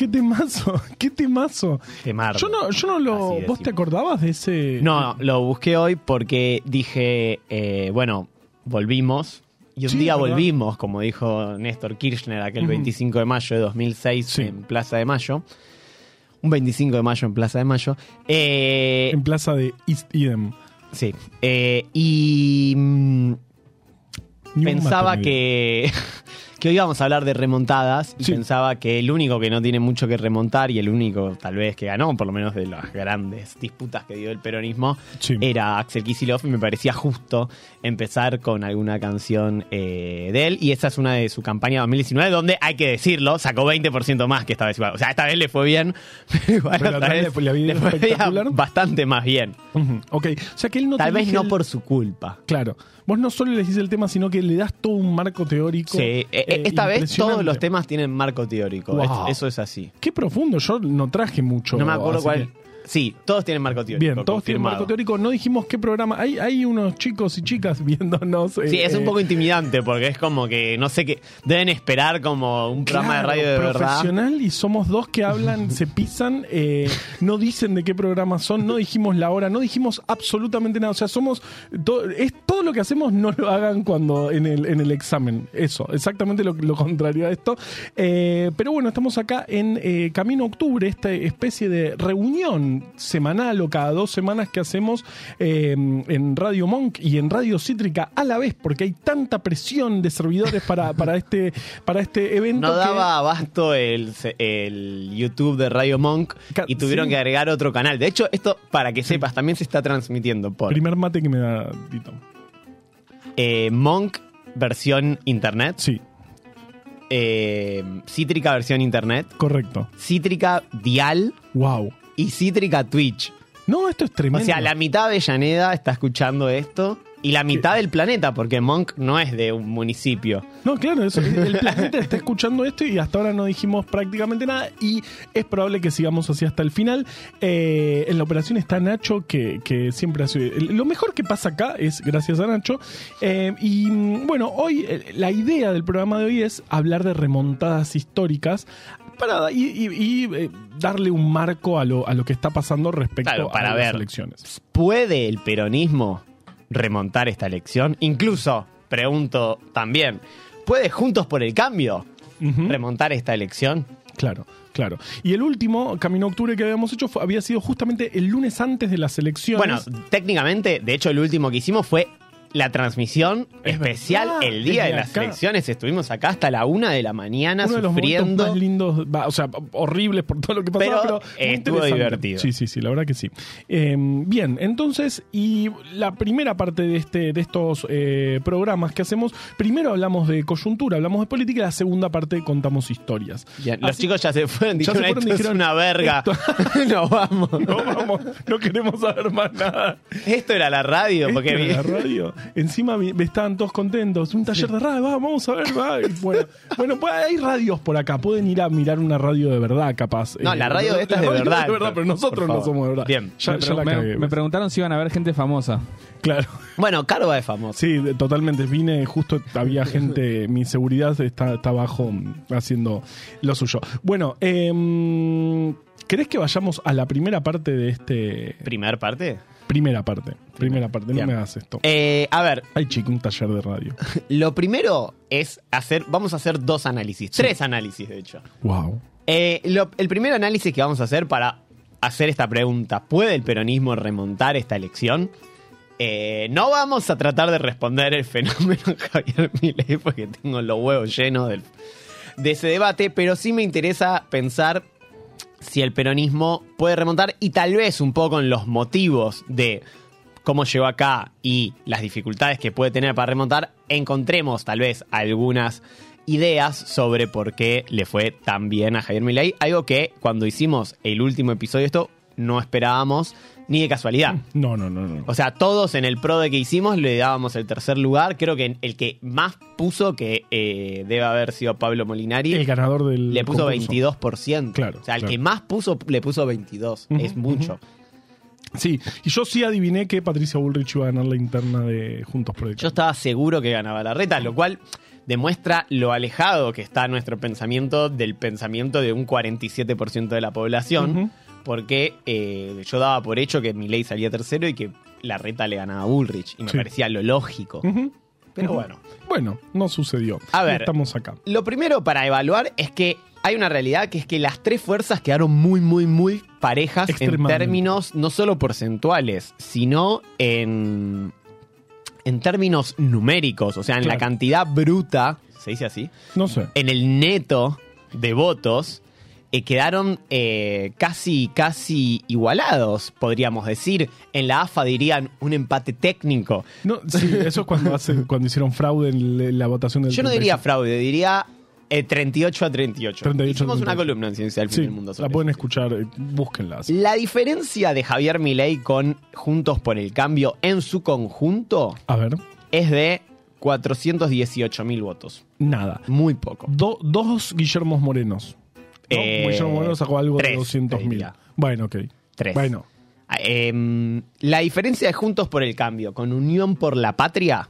qué temazo, qué temazo. Temardo. Yo no, yo no lo. Así ¿Vos decimos. te acordabas de ese? No, lo busqué hoy porque dije, eh, bueno, volvimos. Y un Sí, día ¿verdad? volvimos, como dijo Néstor Kirchner aquel Ujú. 25 de mayo de 2006 Sí. en Plaza de Mayo. Un 25 de mayo en Plaza de Mayo. Eh, En plaza de East Eden. sí. Eh, y mm, Ni pensaba que, que hoy íbamos a hablar de remontadas y Sí. pensaba que el único que no tiene mucho que remontar y el único tal vez que ganó, por lo menos de las grandes disputas que dio el peronismo, Sí. era Axel Kicillof y me parecía justo empezar con alguna canción eh, de él y esa es una de su campaña 2019 donde hay que decirlo, sacó 20% más que esta vez igual. O sea, esta vez le fue bien, pero igual Pero otra vez le- le fue bastante más bien. Ok, o sea que él no Tal vez no el- por su culpa. Claro, vos no solo le decís el tema, sino que le das todo un marco teórico. Sí, eh, eh, esta vez todos los temas tienen marco teórico. Wow. Es- Eso es así. Qué profundo, yo no traje mucho. No me acuerdo así cuál. que- Sí, todos tienen marco teórico. Bien, todos tienen marco teórico. No dijimos qué programa. Hay, hay unos chicos y chicas viéndonos. Sí, eh, es un eh, poco intimidante porque es como que no sé qué. Deben esperar como un programa Claro, de radio de verdad. profesional y somos dos que hablan, se pisan, eh, no dicen de qué programa son, no dijimos la hora, no dijimos absolutamente nada. O sea, somos to- es todo lo que hacemos no lo hagan cuando en el, en el examen. Eso, exactamente lo, lo contrario a esto. Eh, pero bueno, estamos acá en eh, Camino Octubre, esta especie de reunión semanal o cada dos semanas que hacemos eh, en Radio Monk y en Radio Cítrica a la vez, porque hay tanta presión de servidores para, para, este, para este evento. No que- daba abasto el, el YouTube de Radio Monk y tuvieron sí. que agregar otro canal. De hecho, esto, para que sepas, también se está transmitiendo por Primer mate que me da Tito. eh, Monk versión internet, Sí, eh, Cítrica versión internet, correcto. Cítrica Dial Wow. Y Cítrica Twitch. No, esto es O tremendo. sea, la mitad de Avellaneda está escuchando esto y la mitad del planeta, porque Monk no es de un municipio. No, claro, eso. El planeta está escuchando esto y hasta ahora no dijimos prácticamente nada y es probable que sigamos así hasta el final. Eh, en la operación está Nacho, que, que siempre hace... Lo mejor que pasa acá es gracias a Nacho. Eh, y mm, bueno, hoy eh, la idea del programa de hoy es hablar de remontadas históricas para, y, y- y, eh, darle un marco a lo, a lo que está pasando respecto Claro, para a ver. las elecciones. ¿Puede el peronismo remontar esta elección? Incluso, pregunto también, ¿puede Juntos por el Cambio remontar esta elección? Claro, claro. Y el último Camino a Octubre que habíamos hecho fue- había sido justamente el lunes antes de las elecciones. Bueno, técnicamente, de hecho, el último que hicimos fue la transmisión Es especial verdad, el día de las acá. elecciones. Estuvimos acá hasta la una de la mañana uno de los momentos sufriendo. más lindos, o sea, horribles por todo lo que pasaba, Pero, estuvo divertido. Sí, sí, sí, la verdad que sí. Eh, bien, entonces, y la primera parte de este de estos eh, programas que hacemos, primero hablamos de coyuntura, hablamos de política, y la segunda parte contamos historias. Ya, los chicos ya se fueron, Ya dijeron, se fueron, esto es dijeron, una verga. Nos vamos. No vamos, no queremos saber más nada. Esto era la radio, Esto porque era la radio. Encima vi- estaban todos contentos. Un taller de radio, va, vamos a ver, va. Bueno, bueno, pues hay radios por acá. Pueden ir a mirar una radio de verdad, capaz. No, Eh, la radio esta es de verdad, de verdad, pero nosotros no somos de verdad. Bien. Ya, me, ya la me- cagué, me preguntaron si iban a ver gente famosa. Claro. Bueno, Carva es famoso. Sí, de- totalmente. Vine, justo había gente, mi seguridad está, está abajo mm, haciendo lo suyo. Bueno, eh, ¿querés que vayamos a la primera parte de este... Primer parte. Primera parte. Primera parte, no Bien. me hagas esto. Eh, a ver, Ay, chico, un taller de radio. lo primero es hacer, vamos a hacer dos análisis, tres análisis de hecho. Wow. Eh, lo- el primer análisis que vamos a hacer para hacer esta pregunta. ¿Puede el peronismo remontar esta elección? Eh, no vamos a tratar de responder el fenómeno Javier Milei porque tengo los huevos llenos del- de ese debate, pero sí me interesa pensar si el peronismo puede remontar y tal vez un poco en los motivos de cómo llegó acá y las dificultades que puede tener para remontar, encontremos tal vez algunas ideas sobre por qué le fue tan bien a Javier Milei, algo que cuando hicimos el último episodio de esto no esperábamos ni de casualidad. No, no, no, no. O sea, todos en el pro de que hicimos le dábamos el tercer lugar. Creo que el que más puso, que eh, debe haber sido Pablo Molinari, El ganador del le puso concurso. 22%. Claro, O sea, el claro. que más puso, le puso 22. Ujú, es mucho. Sí, y yo sí adiviné que Patricia Bullrich iba a ganar la interna de Juntos por el Yo estaba seguro que ganaba la reta, lo cual demuestra lo alejado que está nuestro pensamiento del pensamiento de un 47% de la población. Porque eh, yo daba por hecho que Milei salía tercero y que la reta le ganaba a Bullrich. Y me Sí. parecía lo lógico. Pero bueno. Bueno, no sucedió. A ver. Estamos acá. Lo primero para evaluar es que hay una realidad que es que las tres fuerzas quedaron muy, muy, muy parejas en términos no solo porcentuales, sino en, en términos numéricos, o sea, en la cantidad bruta, se dice así, No sé. en el neto de votos. Eh, quedaron eh, casi, casi igualados, podríamos decir. En la AFA dirían un empate técnico. No, sí, eso es cuando, cuando hicieron fraude en la votación del Yo no diría 35. fraude, diría eh, 38 a 38. 38 a Hicimos una 38. columna en Ciencia del Fin Sí, del Mundo. la sobre pueden eso. escuchar, eh, búsquenla. La diferencia de Javier Milei con Juntos por el Cambio en su conjunto A ver, es de 418 mil votos. nada. Muy poco. Do- dos Guillermos Morenos. ¿No? Eh, Guillermo Moreno sacó algo tres, de 200 te mil. Bueno, ok. Tres. Bueno, Ah, em, la diferencia de Juntos por el Cambio con Unión por la Patria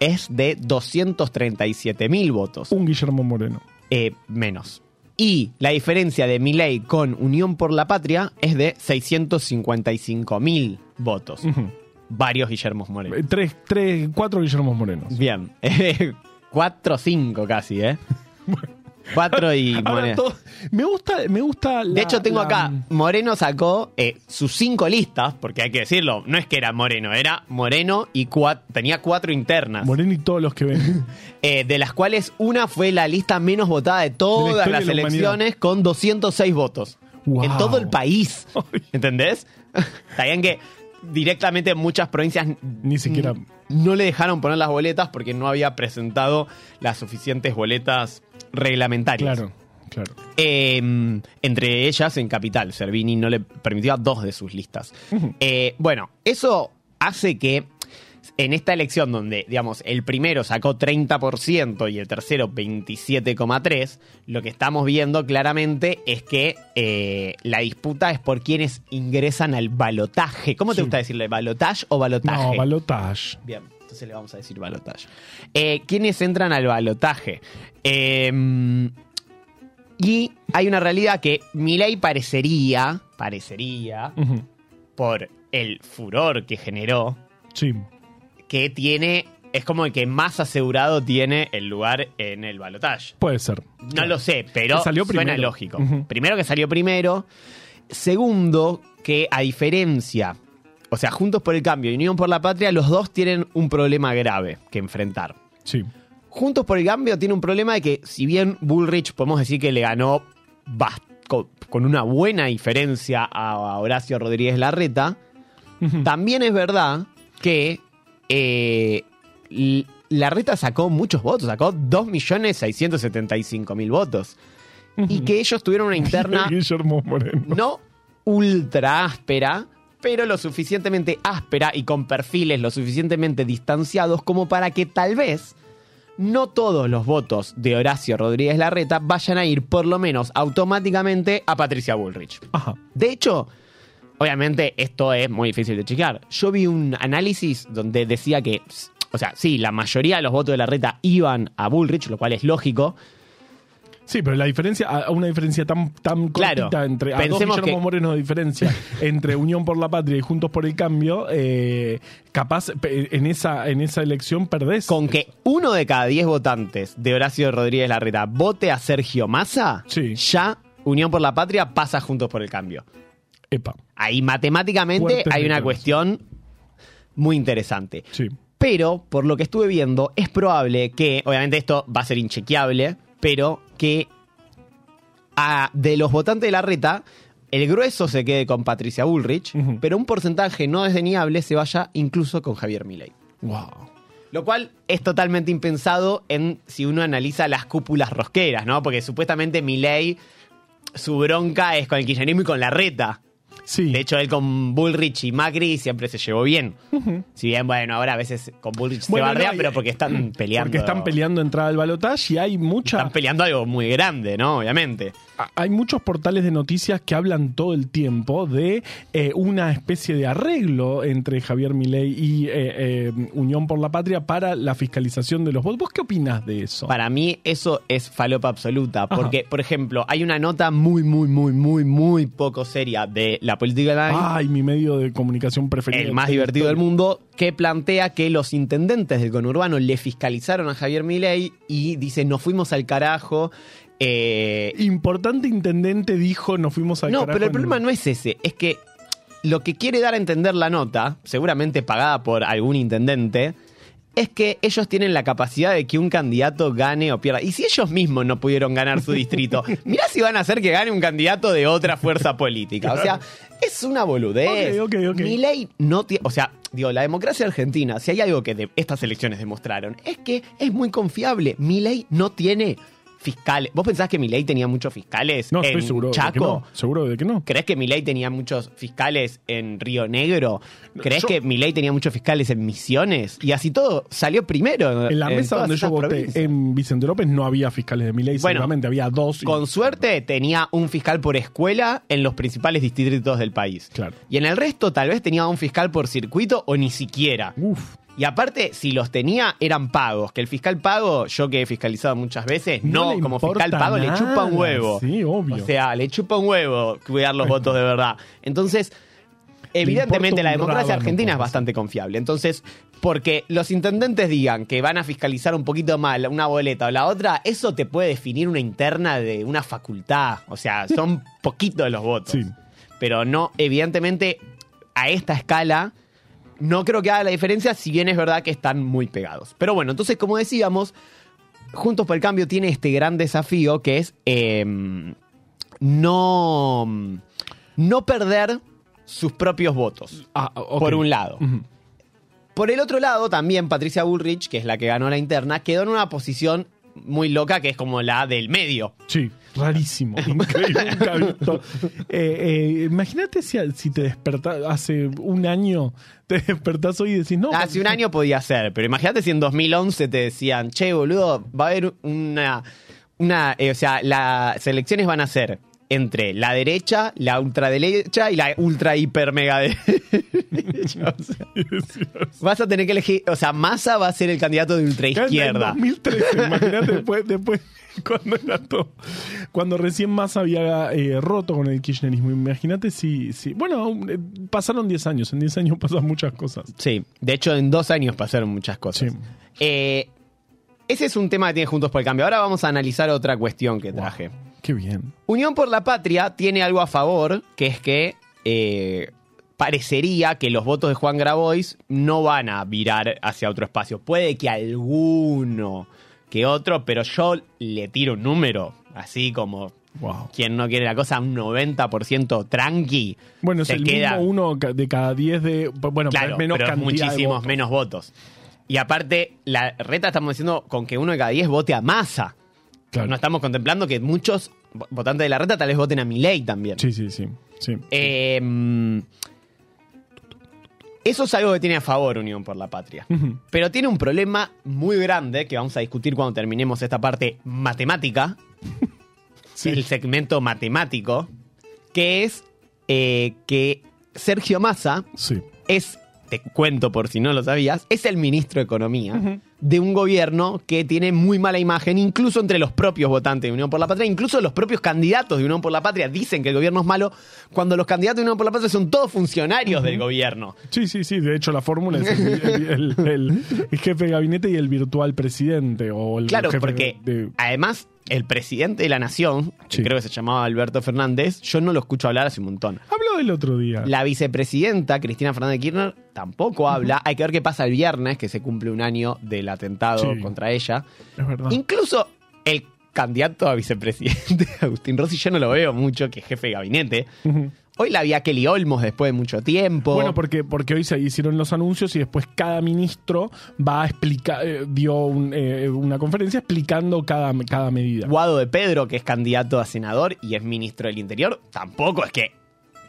es de 237 mil votos. un Guillermo Moreno. eh, menos. Y la diferencia de Milei con Unión por la Patria es de 655 mil votos. Varios Guillermos Moreno. Eh, Tres, tres, cuatro Guillermos Morenos. Bien. Cuatro, cinco casi, ¿eh? Cuatro y Moreno. todo- me gusta, me gusta la- De hecho, tengo la- acá, Moreno sacó eh, sus cinco listas, porque hay que decirlo, no es que era Moreno, era Moreno y tenía cuatro internas, Moreno y todos los que ven. eh, de las cuales una fue la lista menos votada de todas las de la elecciones con 206 votos. Wow. En todo el país. ¿Entendés? Bien que directamente en muchas provincias Ni siquiera- no le dejaron poner las boletas porque no había presentado las suficientes boletas reglamentarias. Claro, claro. Eh, entre ellas en Capital. Servini no le permitió a dos de sus listas. Eh, bueno, eso hace que en esta elección donde, digamos, el primero sacó 30% y el tercero 27,3%, lo que estamos viendo claramente es que eh, la disputa es por quienes ingresan al balotaje. ¿Cómo te Sí. gusta decirle? ¿Balotaje o balotaje? No, balotage. Bien, entonces le vamos a decir balotaje. Eh, ¿Quiénes entran al balotaje? Eh, y hay una realidad que Milei parecería, parecería, por el furor que generó, Sí. Que tiene, es como el que más asegurado tiene el lugar en el balotaje. Puede ser. No lo sé, pero salió suena primero. lógico. Primero que salió primero. Segundo, que a diferencia, o sea, Juntos por el Cambio y Unión por la Patria, los dos tienen un problema grave que enfrentar. Sí. Juntos por el Cambio tiene un problema de que, si bien Bullrich podemos decir que le ganó con una buena diferencia a Horacio Rodríguez Larreta, también es verdad que eh, L- Larreta sacó muchos votos, sacó 2.675.000 votos. Y que ellos tuvieron una interna no ultra áspera, pero lo suficientemente áspera y con perfiles lo suficientemente distanciados como para que tal vez no todos los votos de Horacio Rodríguez Larreta vayan a ir por lo menos automáticamente a Patricia Bullrich. Ajá. De hecho, obviamente esto es muy difícil de checar. Yo vi un análisis donde decía que, o sea, sí, la mayoría de los votos de Larreta iban a Bullrich, lo cual es lógico, Sí, pero la diferencia, una diferencia tan, tan Claro. cortita entre a dos Pensemos Guillermo que- Moreno de diferencia entre Unión por la Patria y Juntos por el Cambio, eh, capaz en esa, en esa elección perdés. con que uno de cada diez votantes de Horacio Rodríguez Larreta vote a Sergio Massa, Sí. ya Unión por la Patria pasa Juntos por el Cambio. Epa. Ahí matemáticamente Fuertes hay una cuestión muy interesante. Sí. Pero, por lo que estuve viendo, es probable que, obviamente esto va a ser inchequeable, pero que a- de los votantes de la reta, el grueso se quede con Patricia Bullrich, pero un porcentaje no desdeñable se vaya incluso con Javier Milei. Wow. Lo cual es totalmente impensado en si uno analiza las cúpulas rosqueras, ¿no? Porque supuestamente Milei, su bronca es con el kirchnerismo y con la reta. Sí. De hecho, él con Bullrich y Macri siempre se llevó bien. Si bien, bueno, ahora a veces con Bullrich Bueno, se bardea, no, pero porque están peleando. Porque están peleando entrada al balotaje y hay mucha, Están peleando algo muy grande, ¿no? Obviamente. Hay muchos portales de noticias que hablan todo el tiempo de eh, una especie de arreglo entre Javier Milei y eh, eh, Unión por la Patria para la fiscalización de los votos. ¿Vos qué opinás de eso? Para mí eso es falopa absoluta. Porque, por ejemplo, hay una nota muy, muy, muy, muy, muy poco seria de la política Line. Ay, mi medio de comunicación preferido. el más divertido del mundo, que plantea que los intendentes del conurbano le fiscalizaron a Javier Milei y dice, nos fuimos al carajo. Eh, Importante intendente dijo, nos fuimos al no, pero el problema no es ese, es que lo que quiere dar a entender la nota, seguramente pagada por algún intendente, es que ellos tienen la capacidad de que un candidato gane o pierda. Y si ellos mismos no pudieron ganar su distrito, mirá si van a hacer que gane un candidato de otra fuerza política. O sea, es una boludez. Ok, ok, ok. Milei no tiene... O sea, digo, la democracia argentina, si hay algo que de estas elecciones demostraron, es que es muy confiable. Milei no tiene fiscales. ¿Vos pensás que Milei tenía muchos fiscales No, en estoy seguro de que Chaco? no. Seguro de que no. ¿Crees que Milei tenía muchos fiscales en Río Negro? ¿Crees Yo- que Milei tenía muchos fiscales en Misiones? Y así todo salió primero. En la mesa donde yo voté provincias. en Vicente López no había fiscales de mi ley, Bueno, seguramente había dos. y- Con suerte tenía un fiscal por escuela en los principales distritos del país. Claro. Y en el resto tal vez tenía un fiscal por circuito o ni siquiera. Uf. Y aparte, si los tenía, eran pagos. Que el fiscal pago, yo que he fiscalizado muchas veces, No como fiscal pago le chupa un huevo. Sí, obvio. O sea, le chupa un huevo cuidar los votos de verdad. Entonces, evidentemente la democracia argentina es bastante confiable. Entonces, porque los intendentes digan que van a fiscalizar un poquito mal una boleta o la otra, eso te puede definir una interna de una facultad. O sea, son poquitos los votos. Sí. Pero no, evidentemente, a esta escala, no creo que haga la diferencia, si bien es verdad que están muy pegados. Pero bueno, entonces, como decíamos, Juntos por el Cambio tiene este gran desafío que es eh, no, no perder sus propios votos, Ah, por un lado. Por el otro lado, también Patricia Bullrich, que es la que ganó la interna, quedó en una posición muy loca que es como la del medio. Sí, rarísimo. Increíble. nunca visto. Eh, eh, Imagínate si, si te despertás hace un año, te despertás hoy y decís, no. Hace un año podía ser, pero imagínate si en 2011 te decían, che, boludo, va a haber una... una eh, o sea, las elecciones van a ser entre la derecha, la ultraderecha y la ultra hiper mega derecha. O sea, vas a tener que elegir, o sea, Massa va a ser el candidato de ultra En izquierda. 2013, imagínate después, después cuando era todo, cuando recién más había eh, roto con el kirchnerismo. Imagínate si, si bueno, eh, pasaron 10 años, en 10 años pasan muchas cosas. Sí, de hecho en dos años pasaron muchas cosas. Sí. Eh, ese es un tema que tiene Juntos por el Cambio. Ahora vamos a analizar otra cuestión que traje. Qué bien. Unión por la Patria tiene algo a favor, que es que eh, parecería que los votos de Juan Grabois no van a virar hacia otro espacio. Puede que alguno que otro, pero yo le tiro un número, así como Wow. quien no quiere la cosa, un 90% tranqui. Bueno, es se el queda, mismo uno de cada 10 de. Bueno, Claro, menos pero de muchísimos votos. menos votos. Y aparte, la reta estamos diciendo con que uno de cada 10 vote a masa. Claro. No estamos contemplando que muchos vo- votantes de la reta tal vez voten a Milei también. Sí, sí, sí. sí. Eh, eso es algo que tiene a favor Unión por la Patria. Pero tiene un problema muy grande que vamos a discutir cuando terminemos esta parte matemática, Sí. el segmento matemático, que es eh, que Sergio Massa Sí. es, te cuento por si no lo sabías, es el ministro de Economía. De un gobierno que tiene muy mala imagen, incluso entre los propios votantes de Unión por la Patria, incluso los propios candidatos de Unión por la Patria dicen que el gobierno es malo, cuando los candidatos de Unión por la Patria son todos funcionarios del gobierno. Sí, sí, sí. De hecho, la fórmula es el, el- el- el jefe de gabinete y el virtual presidente. O el Claro, jefe porque de- además el presidente de la nación, que creo que se llamaba Alberto Fernández, yo no lo escucho hablar hace un montón. Habló del otro día. La vicepresidenta, Cristina Fernández de Kirchner, tampoco habla. Hay que ver qué pasa el viernes, que se cumple un año del atentado Sí. contra ella. Es verdad. Incluso el candidato a vicepresidente, Agustín Rossi, yo no lo veo mucho, que es jefe de gabinete. Hoy la vi a Kelly Olmos después de mucho tiempo. Bueno, porque, porque hoy se hicieron los anuncios y después cada ministro va a explicar, eh, dio un, eh, una conferencia explicando cada, cada medida. Guado de Pedro, que es candidato a senador y es ministro del Interior, tampoco es que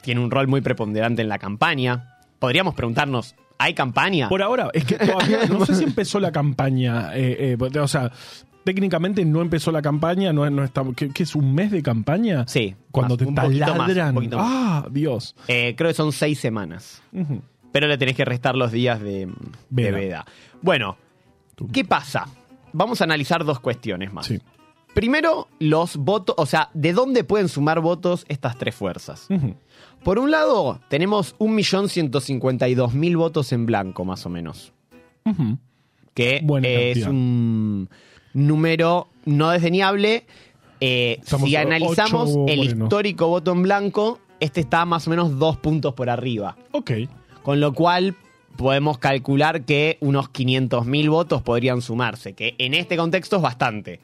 tiene un rol muy preponderante en la campaña. Podríamos preguntarnos, ¿hay campaña? Por ahora, es que todavía no sé si empezó la campaña. eh, eh, o sea, técnicamente no empezó la campaña, no, no. ¿qué, qué es un mes de campaña? Sí, Cuando más, te un poquito más, taladran. un. Ah, Dios. Eh, creo que son seis semanas. Pero le tenés que restar los días de de Veda. veda. Bueno, ¿qué pasa? Vamos a analizar dos cuestiones más. Sí. Primero, los votos, o sea, ¿de dónde pueden sumar votos estas tres fuerzas? Por un lado, tenemos 1.152.000 votos en blanco, más o menos. Que Buena es cantidad. un número no desdeñable. Eh, si analizamos el morenos. histórico voto en blanco, este está más o menos dos puntos por arriba. Ok. Con lo cual podemos calcular que unos 500.000 votos podrían sumarse, que en este contexto es bastante.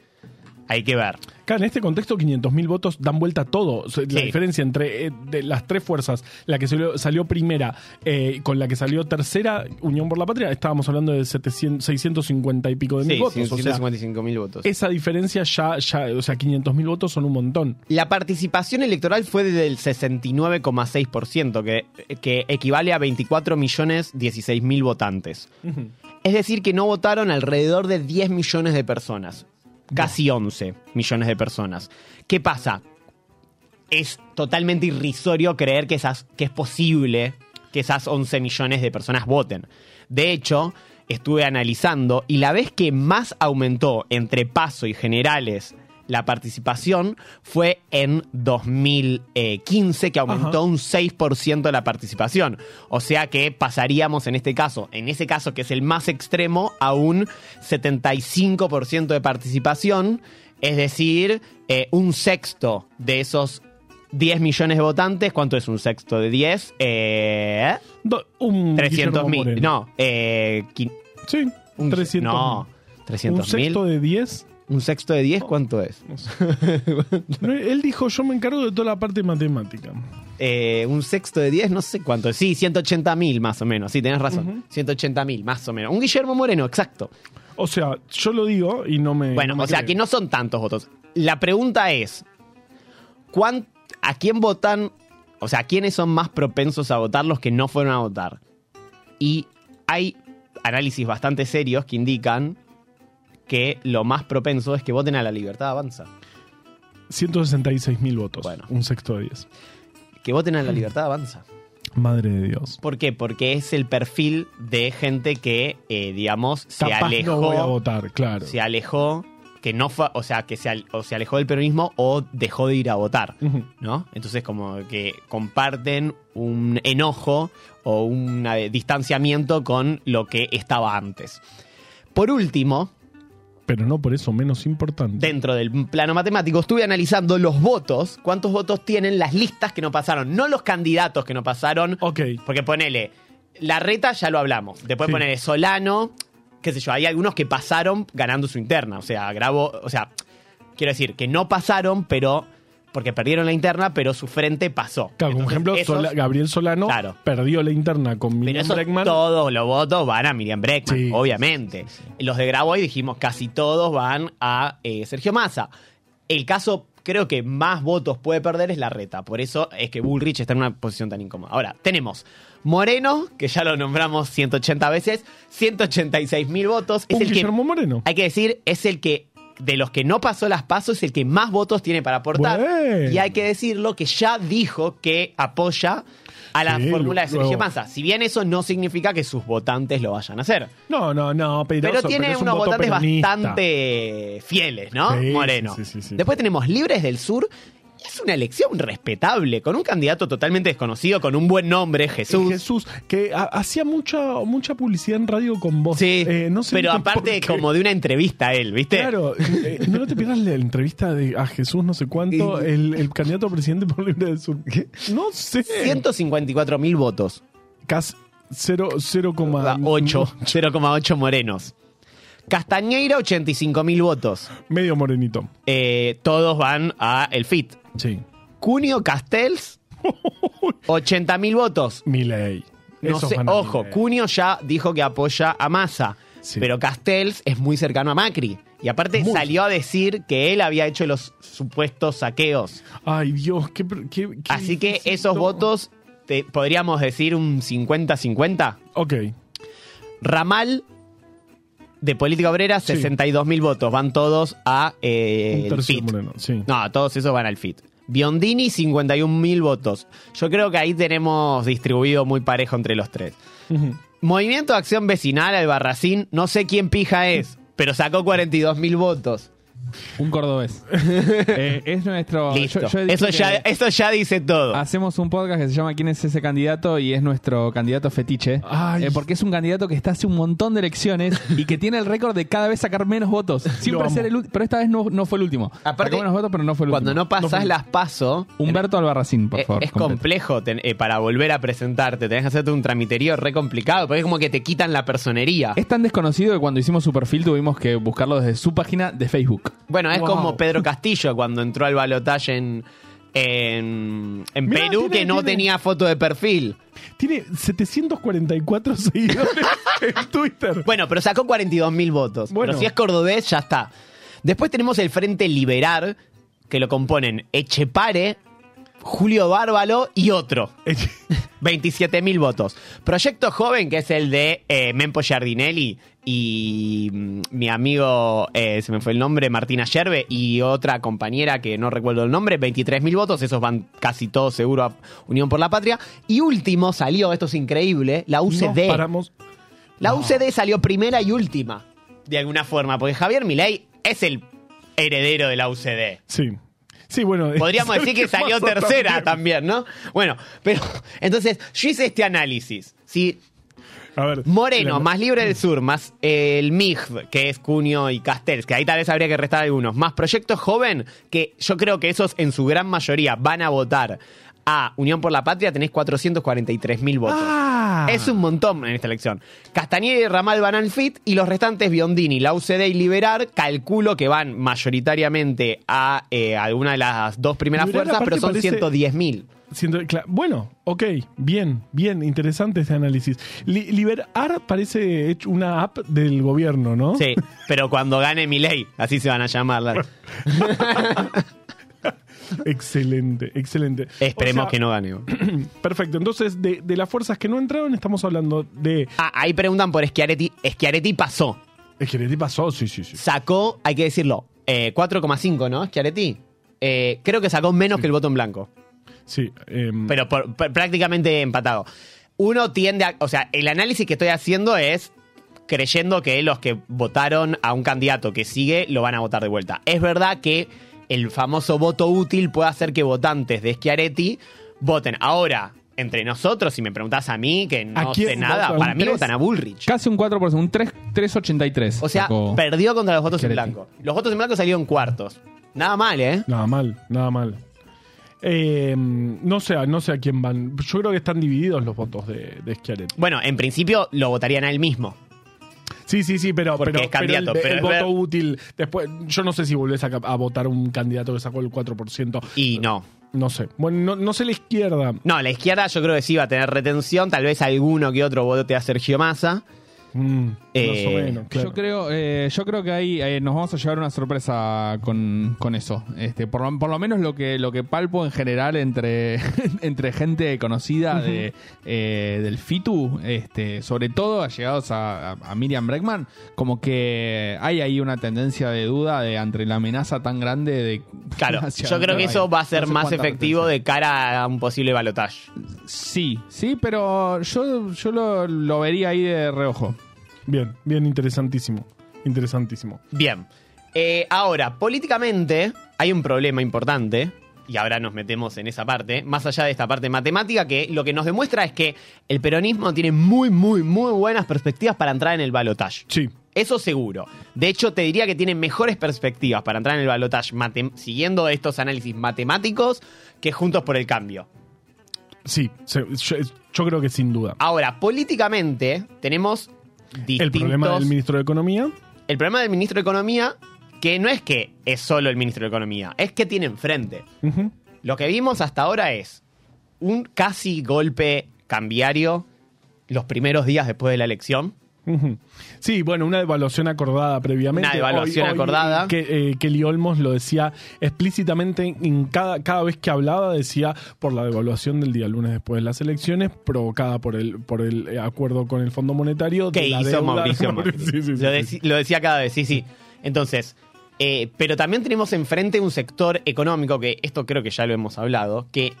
Hay que ver. Acá en este contexto, 500.000 votos dan vuelta a todo. O La Sí. diferencia entre eh, de las tres fuerzas, la que salió, salió primera eh, con la que salió tercera, Unión por la Patria, estábamos hablando de 700, 650 y pico de mil Sí, votos. O sea, 155.000 votos. esa diferencia ya, ya, o sea, 500.000 votos son un montón. La participación electoral fue del 69,6%, que, que equivale a 24 millones 16 mil votantes. Es decir, que no votaron alrededor de 10 millones de personas. Casi 11 millones de personas. ¿Qué pasa? Es totalmente irrisorio creer que, esas, que es posible que esas 11 millones de personas voten. De hecho, estuve analizando y la vez que más aumentó entre paso y generales la participación fue en 2015, que aumentó Ajá. un 6% de la participación. O sea que pasaríamos en este caso, en ese caso que es el más extremo, a un 75% de participación, es decir, eh, un sexto de esos 10 millones de votantes. ¿Cuánto es un sexto de 10? Eh, Do- un 300 Guillermo mil. No, eh, Sí, un, 300 No, Un 300 mil. sexto de 10. ¿Un sexto de 10 cuánto es? No, él dijo, yo me encargo de toda la parte matemática. Eh, un sexto de 10, no sé cuánto es. Sí, 180 mil más o menos. Sí, tenés razón. 180 mil más o menos. Un Guillermo Moreno, exacto. O sea, yo lo digo y no me. Bueno, no me o sea que no son tantos votos. La pregunta es, ¿cuán- ¿a quién votan? O sea, ¿quiénes son más propensos a votar los que no fueron a votar? Y hay análisis bastante serios que indican que lo más propenso es que voten a la libertad avanza. 166 mil votos. Bueno. Un sexto de 10. Que voten a la libertad avanza. Madre de Dios. ¿Por qué? Porque es el perfil de gente que, eh, digamos, se Capaz alejó. no voy a votar, claro. se alejó, que no fue, o sea, que se, al- o se alejó del peronismo o dejó de ir a votar. ¿no? Entonces como que comparten un enojo o un distanciamiento con lo que estaba antes. Por último, Pero no por eso menos importante. dentro del plano matemático, estuve analizando los votos, cuántos votos tienen las listas que no pasaron, no los candidatos que no pasaron, Ok. porque ponele, la reta ya lo hablamos. Después Sí. ponele Solano, qué sé yo, hay algunos que pasaron ganando su interna. O sea, grabo, o sea, quiero decir, que no pasaron, pero. Porque perdieron la interna, pero su frente pasó. Claro, como ejemplo, esos- Sola- Gabriel Solano Claro. perdió la interna con Miriam Breckman. todos los votos van a Miriam Breckman, Sí, obviamente. Los de Graboy dijimos casi todos van a eh, Sergio Massa. El caso, creo que más votos puede perder es la reta. Por eso es que Bullrich está en una posición tan incómoda. Ahora, tenemos Moreno, que ya lo nombramos 180 veces, 186 mil votos. Es el que, Guillermo Moreno. hay que decir, es el que, de los que no pasó las pasos, es el que más votos tiene para aportar. Bueno. Y hay que decirlo que ya dijo que apoya a la Sí, fórmula de Sergio Massa. Si bien eso no significa que sus votantes lo vayan a hacer. No, no, no, pero, Pero tiene unos voto votantes peronista. bastante fieles, ¿no? Sí, Moreno. sí, sí, sí, sí. Después tenemos Libres del Sur. Es una elección respetable, con un candidato totalmente desconocido, con un buen nombre, Jesús. Jesús, que ha- hacía mucha, mucha publicidad en radio con vos. Sí, Eh, no sé pero aparte como de una entrevista a él, ¿viste? Claro, eh, no te pierdas la entrevista de a Jesús no sé cuánto, el, el candidato a presidente por Libre del Sur. No sé. 154 mil votos. Casi 0, 0,8. 8, 0,8 morenos. Castañeira, 85 mil votos. Medio morenito. Eh, todos van a el FIT. Sí. Cunio Castells, 80 mil votos. Milei. No Esos sé, van a ojo, Milei. Cunio ya dijo que apoya a Massa, Sí. pero Castells es muy cercano a Macri. Y aparte Muy. salió a decir que él había hecho los supuestos saqueos. Ay, Dios, qué. qué- qué Así que difícil, esos votos, te- podríamos decir un 50-50. Ok. Ramal de Política Obrera, Sí. 62 mil votos. Van todos a eh, Un el FIT. moreno, sí. No, todos esos van al FIT. Biondini, 51 mil votos. Yo creo que ahí tenemos distribuido muy parejo entre los tres. Movimiento de Acción Vecinal, Albarracín, no sé quién pija es, pero sacó 42 mil votos. Un cordobés. Eh, es nuestro. Listo. yo- yo eso, ya, eso ya dice todo. Hacemos un podcast que se llama ¿Quién es ese candidato? Y es nuestro candidato fetiche. Eh, porque es un candidato que está hace un montón de elecciones y que tiene el récord de cada vez sacar menos votos. Siempre ser el último. Pero esta vez no, no fue el último. Aparte, Sacó menos votos, pero no fue el Cuando último. no pasás las paso, Humberto Albarracín, por es, favor. es complejo ten- eh, para volver a presentarte. Tenés que hacerte un tramiterío re complicado, porque es como que te quitan la personería. Es tan desconocido que cuando hicimos su perfil tuvimos que buscarlo desde su página de Facebook. Bueno, es Wow. como Pedro Castillo cuando entró al balotaje en, en, en Mirá, Perú, tiene- que no tiene- tenía foto de perfil. Tiene 744 seguidores en Twitter. Bueno, pero sacó 42 mil votos. Bueno. Pero si es cordobés, ya está. Después tenemos el Frente Liberar, que lo componen Echepare, Julio Bárbalo y otro. 27 mil votos. Proyecto Joven, que es el de eh, Mempo Giardinelli y mm, mi amigo, eh, se me fue el nombre, Martina Yerbe y otra compañera que no recuerdo el nombre, 23 mil votos, esos van casi todos seguro a Unión por la Patria. Y último salió, esto es increíble, la UCD. Paramos. La UCD salió primera y última, de alguna forma, porque Javier Milei es el heredero de la UCD. Sí. Sí, bueno. Podríamos decir que salió tercera también, ¿no? Bueno, pero entonces yo hice este análisis. Si A ver. Moreno, la- más Libre del Sur, más eh, el MIG, que es Cunio y Castells, que ahí tal vez habría que restar algunos, más Proyecto Joven, que yo creo que esos en su gran mayoría van a votar a Unión por la Patria, tenés 443 mil votos. Ah. Es un montón en esta elección. Castañeda y Ramal van al FIT y los restantes Biondini, la UCD y Liberar, calculo que van mayoritariamente a eh, alguna de las dos primeras Liberar, fuerzas, pero son parece- 110 mil. Siento- cla- bueno, ok, bien, bien, interesante este análisis. Li- Liberar parece hecho una app del gobierno, ¿no? Sí, pero cuando gane mi ley, así se van a llamar. Excelente, excelente. Esperemos O sea, que no gane. Perfecto, entonces de, de las fuerzas que no entraron estamos hablando de... Ah, ahí preguntan por Schiaretti. Schiaretti pasó. Schiaretti pasó, sí, sí, sí. Sacó, hay que decirlo, eh, 4,5, ¿no? Schiaretti. Eh, creo que sacó menos que el voto en blanco. Sí, em, Pero por- por- prácticamente empatado. Uno tiende a. O sea, el análisis que estoy haciendo es creyendo que los que votaron a un candidato que sigue lo van a votar de vuelta. Es verdad que el famoso voto útil puede hacer que votantes de Schiaretti voten. Ahora, entre nosotros, si me preguntás a mí, que ¿A no sé nada, para mí ¿Tres? votan a Bullrich. Casi un 4%, un 3 3.83. O sea, sacó. perdió contra los votos en Schiaretti. blanco. Los votos en blanco salieron cuartos. Nada mal, ¿eh? Nada mal, nada mal. Eh, no sé, no sé a quién van. Yo creo que están divididos los votos de, de Schiaretti. Bueno, en principio lo votarían a él mismo. Sí, sí, sí, pero, Porque pero, es candidato, pero el, pero el es voto útil. Después, yo no sé si volvés a votar un candidato que sacó el 4%. Y no. No sé. Bueno, no, no sé la izquierda. No, la izquierda yo creo que sí va a tener retención. Tal vez alguno que otro vote a Sergio Massa. Mm, Eh, más o menos, claro. Yo creo, eh, yo creo que ahí eh, nos vamos a llevar una sorpresa con, con eso. Este, por, lo, por lo menos lo que lo que palpo en general entre, entre gente conocida de, eh, del FITU, este, sobre todo allegados a, a- a Miriam Bregman, como que hay ahí una tendencia de duda de entre la amenaza tan grande de Claro, yo creo que eso va a No ser sé más efectivo retención. de cara a un posible balotaje. Sí, sí, pero yo, yo lo, lo vería ahí de reojo. Bien, bien, interesantísimo. Interesantísimo. Bien. Eh, ahora, políticamente hay un problema importante, y ahora nos metemos en esa parte, más allá de esta parte matemática, que lo que nos demuestra es que el peronismo tiene muy, muy, muy buenas perspectivas para entrar en el balotaje. Sí, Eso seguro. De hecho, te diría que tiene mejores perspectivas para entrar en el balotaje siguiendo estos análisis matemáticos que Juntos por el Cambio. sí. yo creo que sin duda. Ahora, políticamente tenemos distintos... El problema del ministro de Economía. El problema del ministro de Economía, que no es que es solo el ministro de Economía, es que tiene enfrente. Lo que vimos hasta ahora es un casi golpe cambiario los primeros días después de la elección. Sí, bueno, una evaluación acordada previamente. Una evaluación acordada. Que eh, Kelly Olmos lo decía explícitamente en cada, cada vez que hablaba, decía por la devaluación del día lunes después de las elecciones, provocada por el, por el eh, acuerdo con el Fondo Monetario. que hizo deuda. Mauricio Macri. Sí, sí, sí, lo decía cada vez, sí, sí. Entonces, eh, pero también tenemos enfrente un sector económico, que esto creo que ya lo hemos hablado, que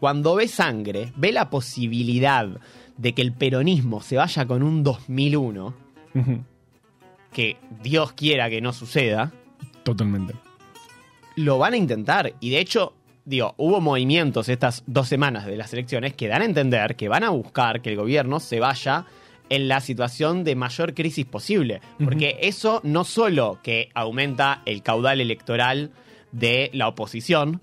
cuando ve sangre, ve la posibilidad de que el peronismo se vaya con un 2001, Ujú. que Dios quiera que no suceda, Totalmente. lo van a intentar. Y de hecho, digo, hubo movimientos estas dos semanas de las elecciones que dan a entender que van a buscar que el gobierno se vaya en la situación de mayor crisis posible. Porque eso no solo que aumenta el caudal electoral de la oposición,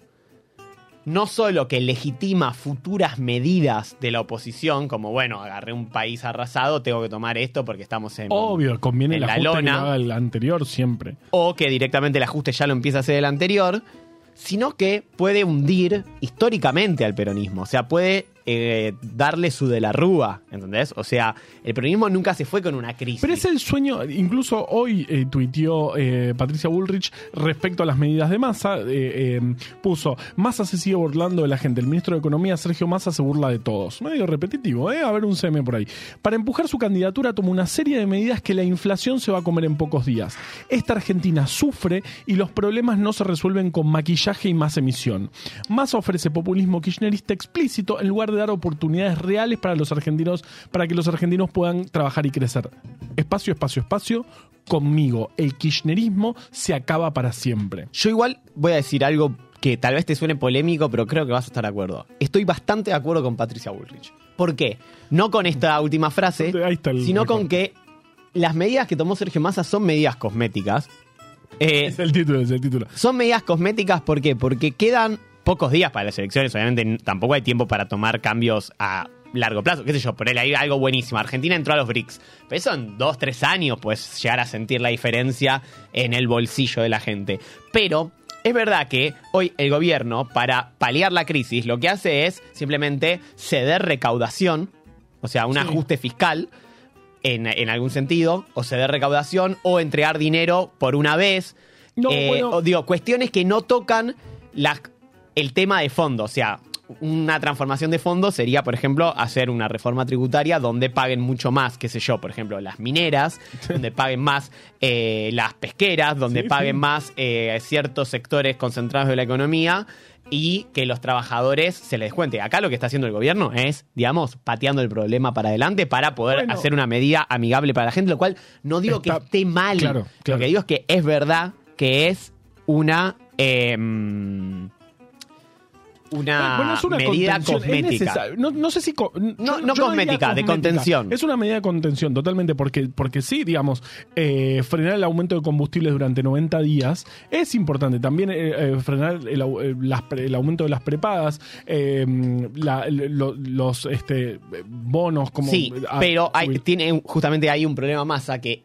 no solo que legitima futuras medidas de la oposición, como bueno, agarré un país arrasado, tengo que tomar esto porque estamos en, Obvio, conviene en el la lona. el anterior siempre. o que directamente el ajuste ya lo empieza a hacer el anterior, sino que puede hundir históricamente al peronismo. O sea, puede eh, darle su de la rúa, ¿entendés? O sea, el peronismo nunca se fue con una crisis. Pero es el sueño, incluso hoy eh, tuiteó eh, Patricia Bullrich respecto a las medidas de Massa, eh, eh, puso, Massa se sigue burlando de la gente, el ministro de Economía Sergio Massa se burla de todos. Medio repetitivo, ¿eh? A ver un CM por ahí. Para empujar su candidatura tomó una serie de medidas que la inflación se va a comer en pocos días. Esta Argentina sufre y los problemas no se resuelven con maquillaje y más emisión. Massa ofrece populismo kirchnerista explícito en lugar de dar oportunidades reales para los argentinos, para que los argentinos puedan trabajar y crecer. Espacio, espacio, espacio. Conmigo, el kirchnerismo se acaba para siempre. Yo igual voy a decir algo que tal vez te suene polémico, pero creo que vas a estar de acuerdo. Estoy bastante de acuerdo con Patricia Bullrich. ¿Por qué? No con esta última frase, sino con que las medidas que tomó Sergio Massa son medidas cosméticas. Eh, Es el título, es el título. Son medidas cosméticas, ¿por qué? Porque quedan pocos días para las elecciones, obviamente tampoco hay tiempo para tomar cambios a largo plazo, qué sé yo, por él hay algo buenísimo. Argentina entró a los BRICS, pero eso en dos, tres años puedes llegar a sentir la diferencia en el bolsillo de la gente. Pero es verdad que hoy el gobierno, para paliar la crisis, lo que hace es simplemente ceder recaudación, o sea, un ajuste fiscal, en, en algún sentido, o ceder recaudación, o entregar dinero por una vez. No, Eh, bueno. o digo, cuestiones que no tocan las- el tema de fondo. O sea, una transformación de fondo sería, por ejemplo, hacer una reforma tributaria donde paguen mucho más, qué sé yo, por ejemplo, las mineras, donde paguen más eh, las pesqueras, donde Sí, paguen sí. más eh, ciertos sectores concentrados de la economía y que los trabajadores se les descuente. Acá lo que está haciendo el gobierno es, digamos, pateando el problema para adelante para poder Bueno. hacer una medida amigable para la gente, lo cual no digo Está- que esté mal. Claro, claro. Lo que digo es que es verdad que es una em, una, Bueno, es una medida es cosmética. No, no sé si. co- No- no cosmética, de contención. Es una medida de contención, totalmente, porque, porque sí, digamos, eh, frenar el aumento de combustibles durante 90 días es importante. También eh, eh, frenar el, las aumento de las prepagas, eh, la- lo- los este, bonos, como. sí, ah, pero hay, tiene justamente hay un problema más a que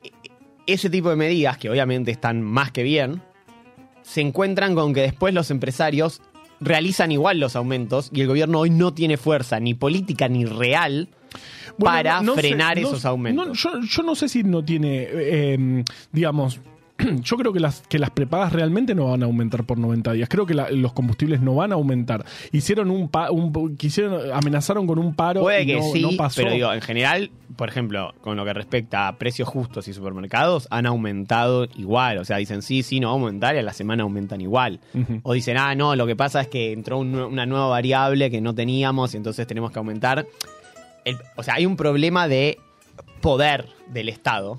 ese tipo de medidas, que obviamente están más que bien, se encuentran con que después los empresarios realizan igual los aumentos y el gobierno hoy no tiene fuerza ni política ni real Bueno, para no- no sé, frenar no- esos aumentos. no, yo, yo no sé si no tiene, eh, digamos, yo creo que las, que las prepagas realmente no van a aumentar por 90 días. Creo que la- los combustibles no van a aumentar. Hicieron un, pa- un quisieron, amenazaron con un paro Puede y que no, sí, no pasó. pero digo, en general, por ejemplo, con lo que respecta a precios justos y supermercados, han aumentado igual. O sea, dicen sí, sí, no va a aumentar y a la semana aumentan igual. O dicen, ah, no, lo que pasa es que entró un una nueva variable que no teníamos y entonces tenemos que aumentar. El- o sea, hay un problema de poder del Estado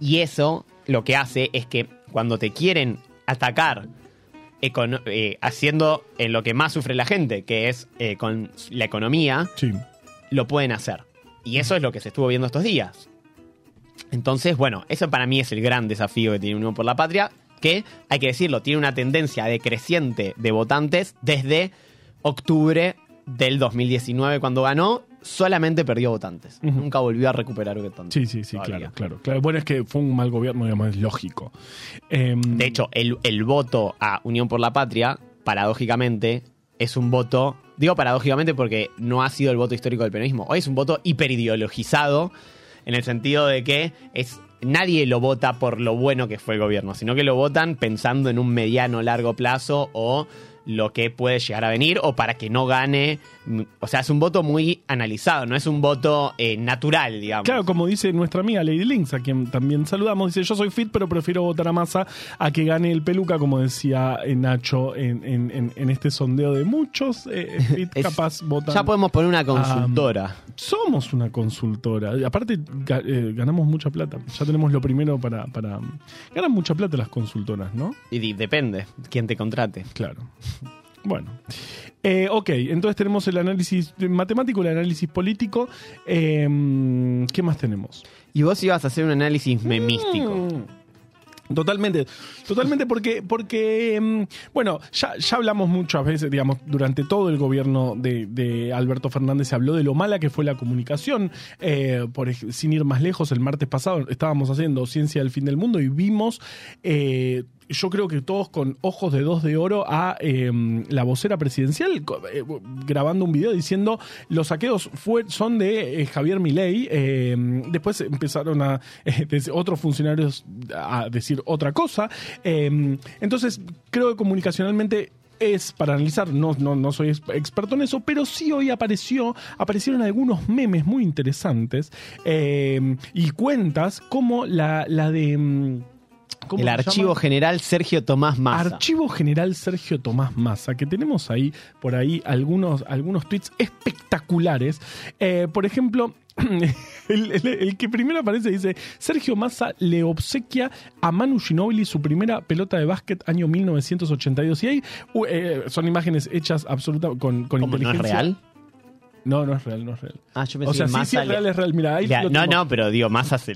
y eso lo que hace es que cuando te quieren atacar econo- eh, haciendo en lo que más sufre la gente, que es eh, con la economía, Sí. lo pueden hacer. Y eso es lo que se estuvo viendo estos días. Entonces, bueno, eso para mí es el gran desafío que tiene Unión por la Patria, que, hay que decirlo, tiene una tendencia decreciente de votantes desde octubre del 2019, cuando ganó, solamente perdió votantes. Nunca volvió a recuperar votantes. Sí, sí, sí, todavía. claro, claro, claro. Bueno, es que fue un mal gobierno, digamos, es lógico. Em, De hecho, el, el voto a Unión por la Patria, paradójicamente, es un voto. Digo paradójicamente porque no ha sido el voto histórico del peronismo. Hoy es un voto hiperideologizado en el sentido de que es. Nadie lo vota por lo bueno que fue el gobierno, sino que lo votan pensando en un mediano largo plazo o lo que puede llegar a venir o para que no gane. mm, O sea, es un voto muy analizado, no es un voto eh, natural, digamos. Claro, como dice nuestra amiga Lady Links, a quien también saludamos, dice, yo soy fit, pero prefiero votar a Massa a que gane el peluca, como decía eh, Nacho en, en- en- en este sondeo de muchos eh, fit Es- capaz votan. ya podemos poner una consultora. Somos una consultora. Aparte, ga- eh, ganamos mucha plata. Ya tenemos lo primero para, para... Ganan mucha plata las consultoras, ¿no? y depende quién te contrate. Claro. Bueno. Eh, ok, entonces tenemos el análisis matemático, el análisis político. Eh, ¿Qué más tenemos? Y vos ibas a hacer un análisis memístico. Mm. Totalmente, totalmente porque, porque mm, bueno, ya, ya hablamos muchas veces, digamos, durante todo el gobierno de, de Alberto Fernández se habló de lo mala que fue la comunicación. Eh, por, sin ir más lejos, el martes pasado estábamos haciendo Ciencia del Fin del Mundo y vimos, eh, yo creo que todos con ojos de dos de oro, a eh, la vocera presidencial eh, grabando un video diciendo los saqueos fue, son de eh, Javier Milei. Eh, después empezaron a eh, otros funcionarios a decir otra cosa. Eh, entonces, creo que comunicacionalmente es para analizar, no, no, no soy ex- experto en eso, pero sí hoy apareció, aparecieron algunos memes muy interesantes y cuentas como la, la de... mm, ¿cómo El archivo general Sergio Tomás Massa. Archivo General Sergio Tomás Massa, que tenemos ahí, por ahí, algunos, algunos tweets espectaculares. Eh, por ejemplo, el, el- el que primero aparece dice, Sergio Massa le obsequia a Manu Ginóbili su primera pelota de básquet año 1982. Y ahí eh, son imágenes hechas absolutamente con, con ¿Cómo, no es inteligencia. real? No, no es real, no es real. Ah, yo pensé O sea, que sí, Massa sí es le- real, es real. Mira, ahí Le- no, tengo. no, pero digo, Massa se...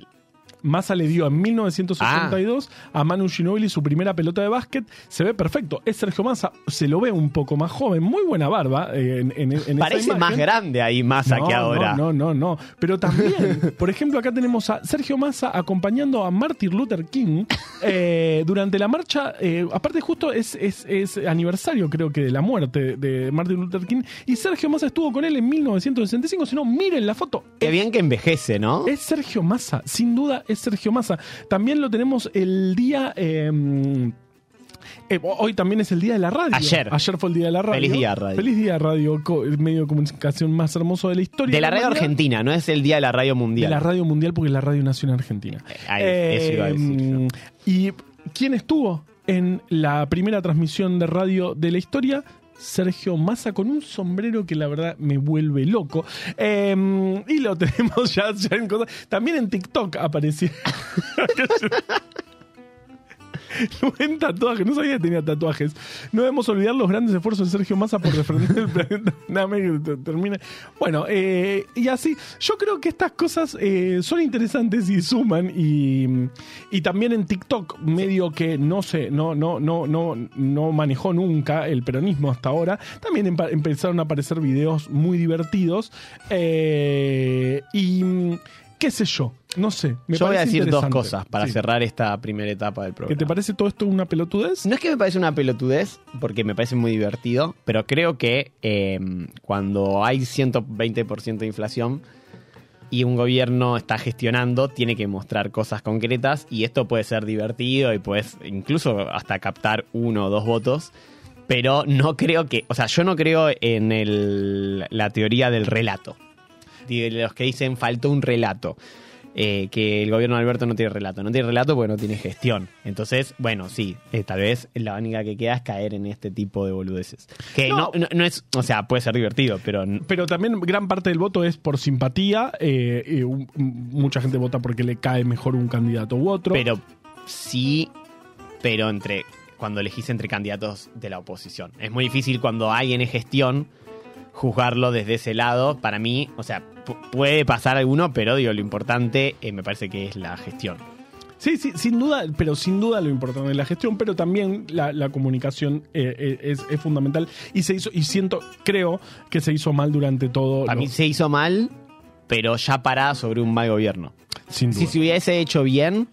Massa le dio en 1982 Ah. a Manu Ginóbili su primera pelota de básquet. Se ve perfecto. Es Sergio Massa. Se lo ve un poco más joven. Muy buena barba. eh, en, en- en esa Parece más grande ahí Massa No, que ahora. No, no, no, no. Pero también, por ejemplo, acá tenemos a Sergio Massa acompañando a Martin Luther King eh, durante la marcha. eh, aparte, justo es, es- es aniversario, creo que, de la muerte de Martin Luther King. Y Sergio Massa estuvo con él en 1965. Si no, miren la foto. Qué bien que envejece, ¿no? Es Sergio Massa, sin duda es Sergio Massa. También lo tenemos el día. eh, eh, hoy también es el día de la radio. Ayer. Ayer fue el día de la radio. Feliz día, radio. Feliz día, radio. El medio de comunicación más hermoso de la historia. De la radio argentina, no es el día de la radio De mundial. la radio mundial, porque la radio nació en Argentina. Ahí, eso iba a decir yo. Eh, ¿Y quién estuvo en la primera transmisión de radio de la historia? Sergio Massa con un sombrero que la verdad me vuelve loco. Eh, y lo tenemos ya, ya. También en TikTok apareció. Buen tatuaje, no sabía que tenía tatuajes. No debemos olvidar los grandes esfuerzos de Sergio Massa por defender el planeta. Nada más que te- termine. Bueno, eh, y así, yo creo que estas cosas eh, son interesantes y suman. Y, y también en TikTok, medio que no sé, no, no, no, no, no manejó nunca el peronismo hasta ahora, también empezaron a aparecer videos muy divertidos. Eh, y. qué sé yo, no sé. me Yo voy a decir dos cosas para Sí. cerrar esta primera etapa del ¿Que programa. te parece todo esto una pelotudez? No es que me parece una pelotudez, porque me parece muy divertido, pero creo que eh, cuando hay 120% de inflación y un gobierno está gestionando, tiene que mostrar cosas concretas y esto puede ser divertido y puedes incluso hasta captar uno o dos votos. Pero no creo que, o sea, yo no creo en el- la teoría del relato. De los que dicen faltó un relato. eh, que el gobierno de Alberto no tiene relato. No tiene relato porque no tiene gestión. Entonces, bueno, sí, eh, tal vez la única que queda es caer en este tipo de boludeces. Que no, No. es, o sea, puede ser divertido, pero Pero también gran parte del voto es por simpatía. eh, mucha gente vota porque le cae mejor un candidato u otro. pero sí, pero entre cuando elegís entre candidatos de la oposición. Es muy difícil cuando alguien es gestión juzgarlo desde ese lado. Para mí, o sea, pu- puede pasar alguno, pero digo, lo importante eh, me parece que es la gestión. Sí, sí, sin duda, pero sin duda lo importante es la gestión, pero también la, la comunicación eh, eh, es, es fundamental y se hizo y siento, creo que se hizo mal durante todo. Lo- mí se hizo mal, pero ya parada sobre un mal gobierno. sin duda. Si se hubiese hecho bien,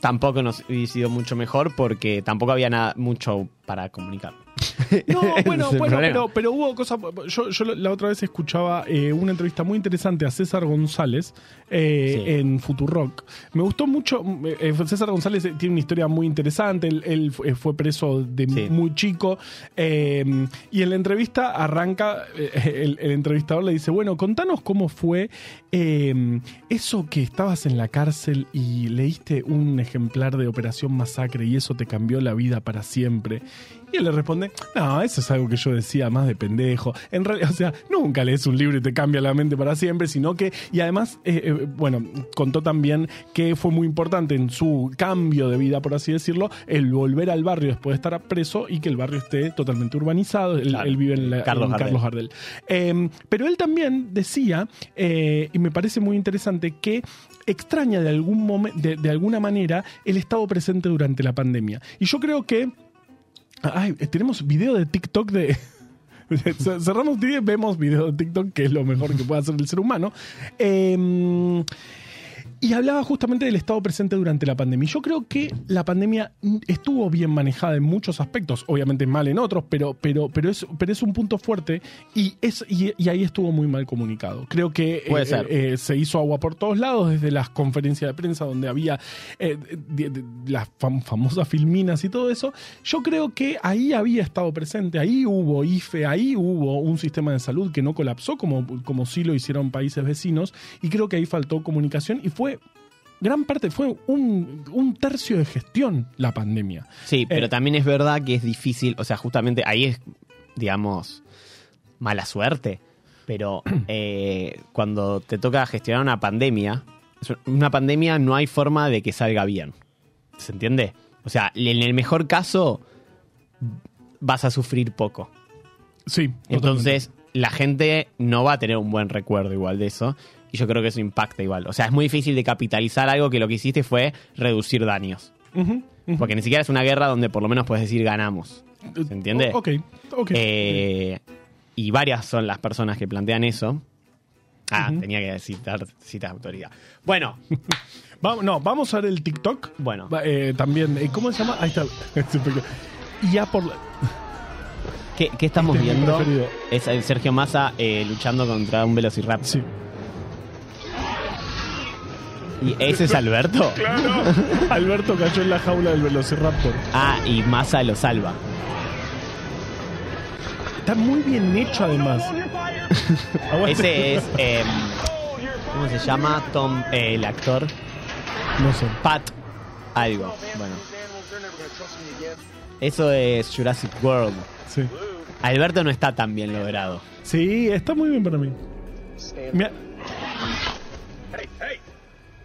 tampoco nos hubiese sido mucho mejor porque tampoco había nada mucho para comunicar. No, bueno, bueno, pero, pero hubo cosas. Yo, yo la otra vez escuchaba eh, una entrevista muy interesante a César González eh, Sí. en Futurock. Me gustó mucho. eh, César González tiene una historia muy interesante. Él, él fu- fue preso de Sí. muy chico. y en la entrevista arranca. el, el entrevistador le dice: Bueno, contanos cómo fue eso que estabas en la cárcel y leíste un ejemplar de Operación Masacre y eso te cambió la vida para siempre. Y él le responde, no, eso es algo que yo decía más de pendejo. En realidad, o sea, nunca lees un libro y te cambia la mente para siempre, sino que, y además, eh, eh, bueno, contó también que fue muy importante en su cambio de vida, por así decirlo, el volver al barrio después de estar preso y que el barrio esté totalmente urbanizado. Él, Claro. él vive en, la- Carlos en Gardel. Carlos Gardel. Eh, pero él también decía, eh, y me parece muy interesante, que extraña de, algún momen- de, de alguna manera el estado presente durante la pandemia. Y yo creo que Ay, tenemos video de TikTok de. Cerramos TV, vemos video de TikTok, que es lo mejor que puede hacer el ser humano. Eh, y hablaba justamente del estado presente durante la pandemia. Yo creo que la pandemia estuvo bien manejada en muchos aspectos, obviamente mal en otros, pero, pero, pero, es, pero es un punto fuerte y, es, y, y ahí estuvo muy mal comunicado. Creo que eh, eh, se hizo agua por todos lados, desde las conferencias de prensa donde había eh, de- de- las fam- famosas filminas y todo eso. Yo creo que ahí había estado presente, ahí hubo IFE, ahí hubo un sistema de salud que no colapsó como, como sí lo hicieron países vecinos y creo que ahí faltó comunicación y fue gran parte, fue un, un tercio de gestión la pandemia. Sí, pero Eh, también es verdad que es difícil, o sea, justamente ahí es, digamos, mala suerte. Pero eh, cuando te toca gestionar una pandemia, una pandemia no hay forma de que salga bien. ¿Se entiende? O sea, en el mejor caso vas a sufrir poco. Sí, Entonces, la gente no va a tener un buen recuerdo igual de eso. Y yo creo que eso impacta igual. O sea, es muy difícil de capitalizar algo que lo que hiciste fue reducir daños. Porque ni siquiera es una guerra donde por lo menos puedes decir ganamos. ¿Se entiende? Ok, ok. Eh, y varias son las personas que plantean eso. Ah, tenía que citar citas de autoridad. Bueno, Vamos, no, vamos a ver el TikTok. Bueno. Eh, también, eh, ¿cómo se llama? Ahí está. y ya por la- ¿qué, qué estamos Este viendo? Es el Sergio Massa eh, luchando contra un velociraptor. Sí. ¿Y ese es Alberto? Alberto cayó en la jaula del Velociraptor. Ah, y Massa lo salva. Está muy bien hecho además. Ese es. em, ¿Cómo se llama? Tom, eh, el actor. No sé. Pat. Algo. Bueno. Eso es Jurassic World. Sí. Alberto no está tan bien logrado. Sí, está muy bien para mí. Mira!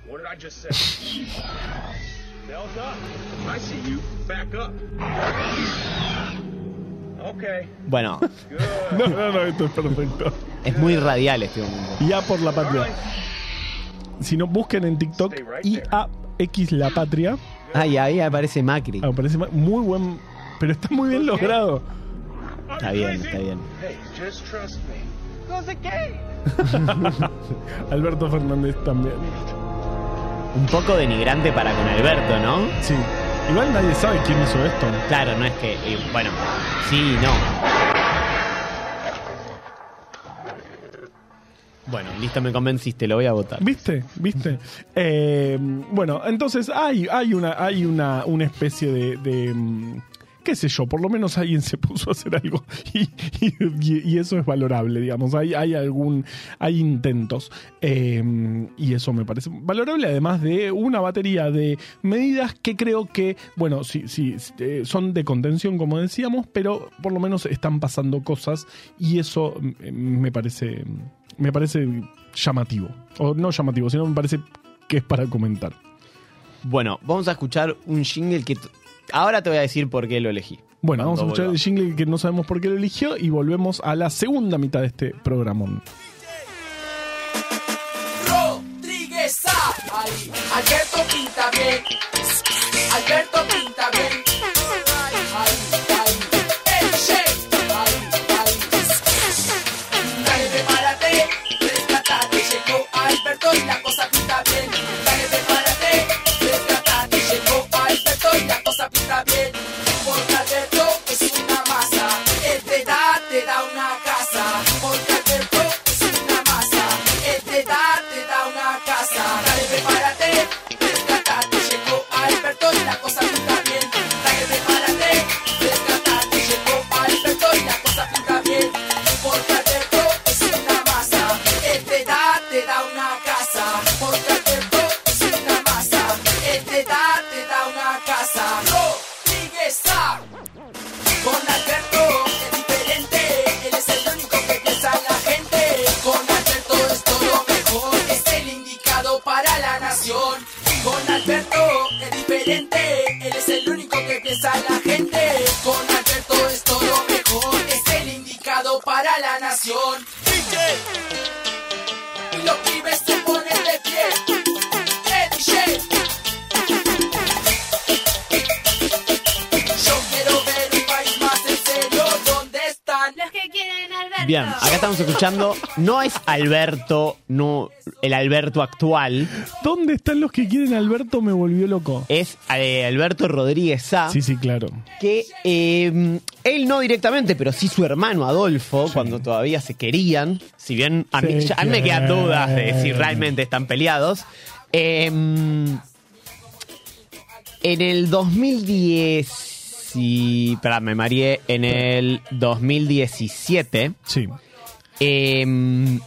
What did I just say? Delta, I see you. Back up. Okay, Bueno, no, no, no, esto es perfecto. es muy radial este momento. IA por la patria. Si no, busquen en TikTok IAX la patria. Ay, ahí aparece Macri. Ah, me parece ma- muy buen. Pero está muy bien logrado. Está bien, está bien. Hey, just trust me. Who's a gay? Alberto Fernández también. Un poco denigrante para con Alberto, ¿no? Sí. Igual nadie sabe quién hizo esto. Claro, no es que. eh, bueno, sí, no. Bueno, listo, me convenciste, lo voy a votar. ¿Viste? ¿Viste? Eh, bueno, entonces hay, hay una, hay una, una especie de, de, mm, qué sé yo, por lo menos alguien se puso a hacer algo y, eso es valorable, digamos. Hay, hay algún, hay intentos eh, y eso me parece valorable, además de una batería de medidas que creo que, bueno, sí, sí, eh, son de contención, como decíamos, pero por lo menos están pasando cosas y eso mm, me parece, me parece llamativo. O no llamativo, sino me parece que es para comentar. Bueno, vamos a escuchar un jingle que. Ahora te voy a decir por qué lo elegí. Bueno, vamos a escuchar el jingle que no sabemos por qué lo eligió y volvemos a la segunda mitad de este programón. Rodríguez. Ahí. Alberto pinta bien. Alberto pinta bien. Ahí, No es Alberto, no el Alberto actual. ¿Dónde están los que quieren Alberto? Me volvió loco. Es eh, Alberto Rodríguez A. Sí, sí, claro. que eh, él no directamente, pero sí su hermano Adolfo, cuando todavía se querían, si bien a mí, Se ya- a mí me quedan dudas de si realmente están peleados. eh, en el 2010, y, espera, me mareé, en el 2017, Sí. Eh,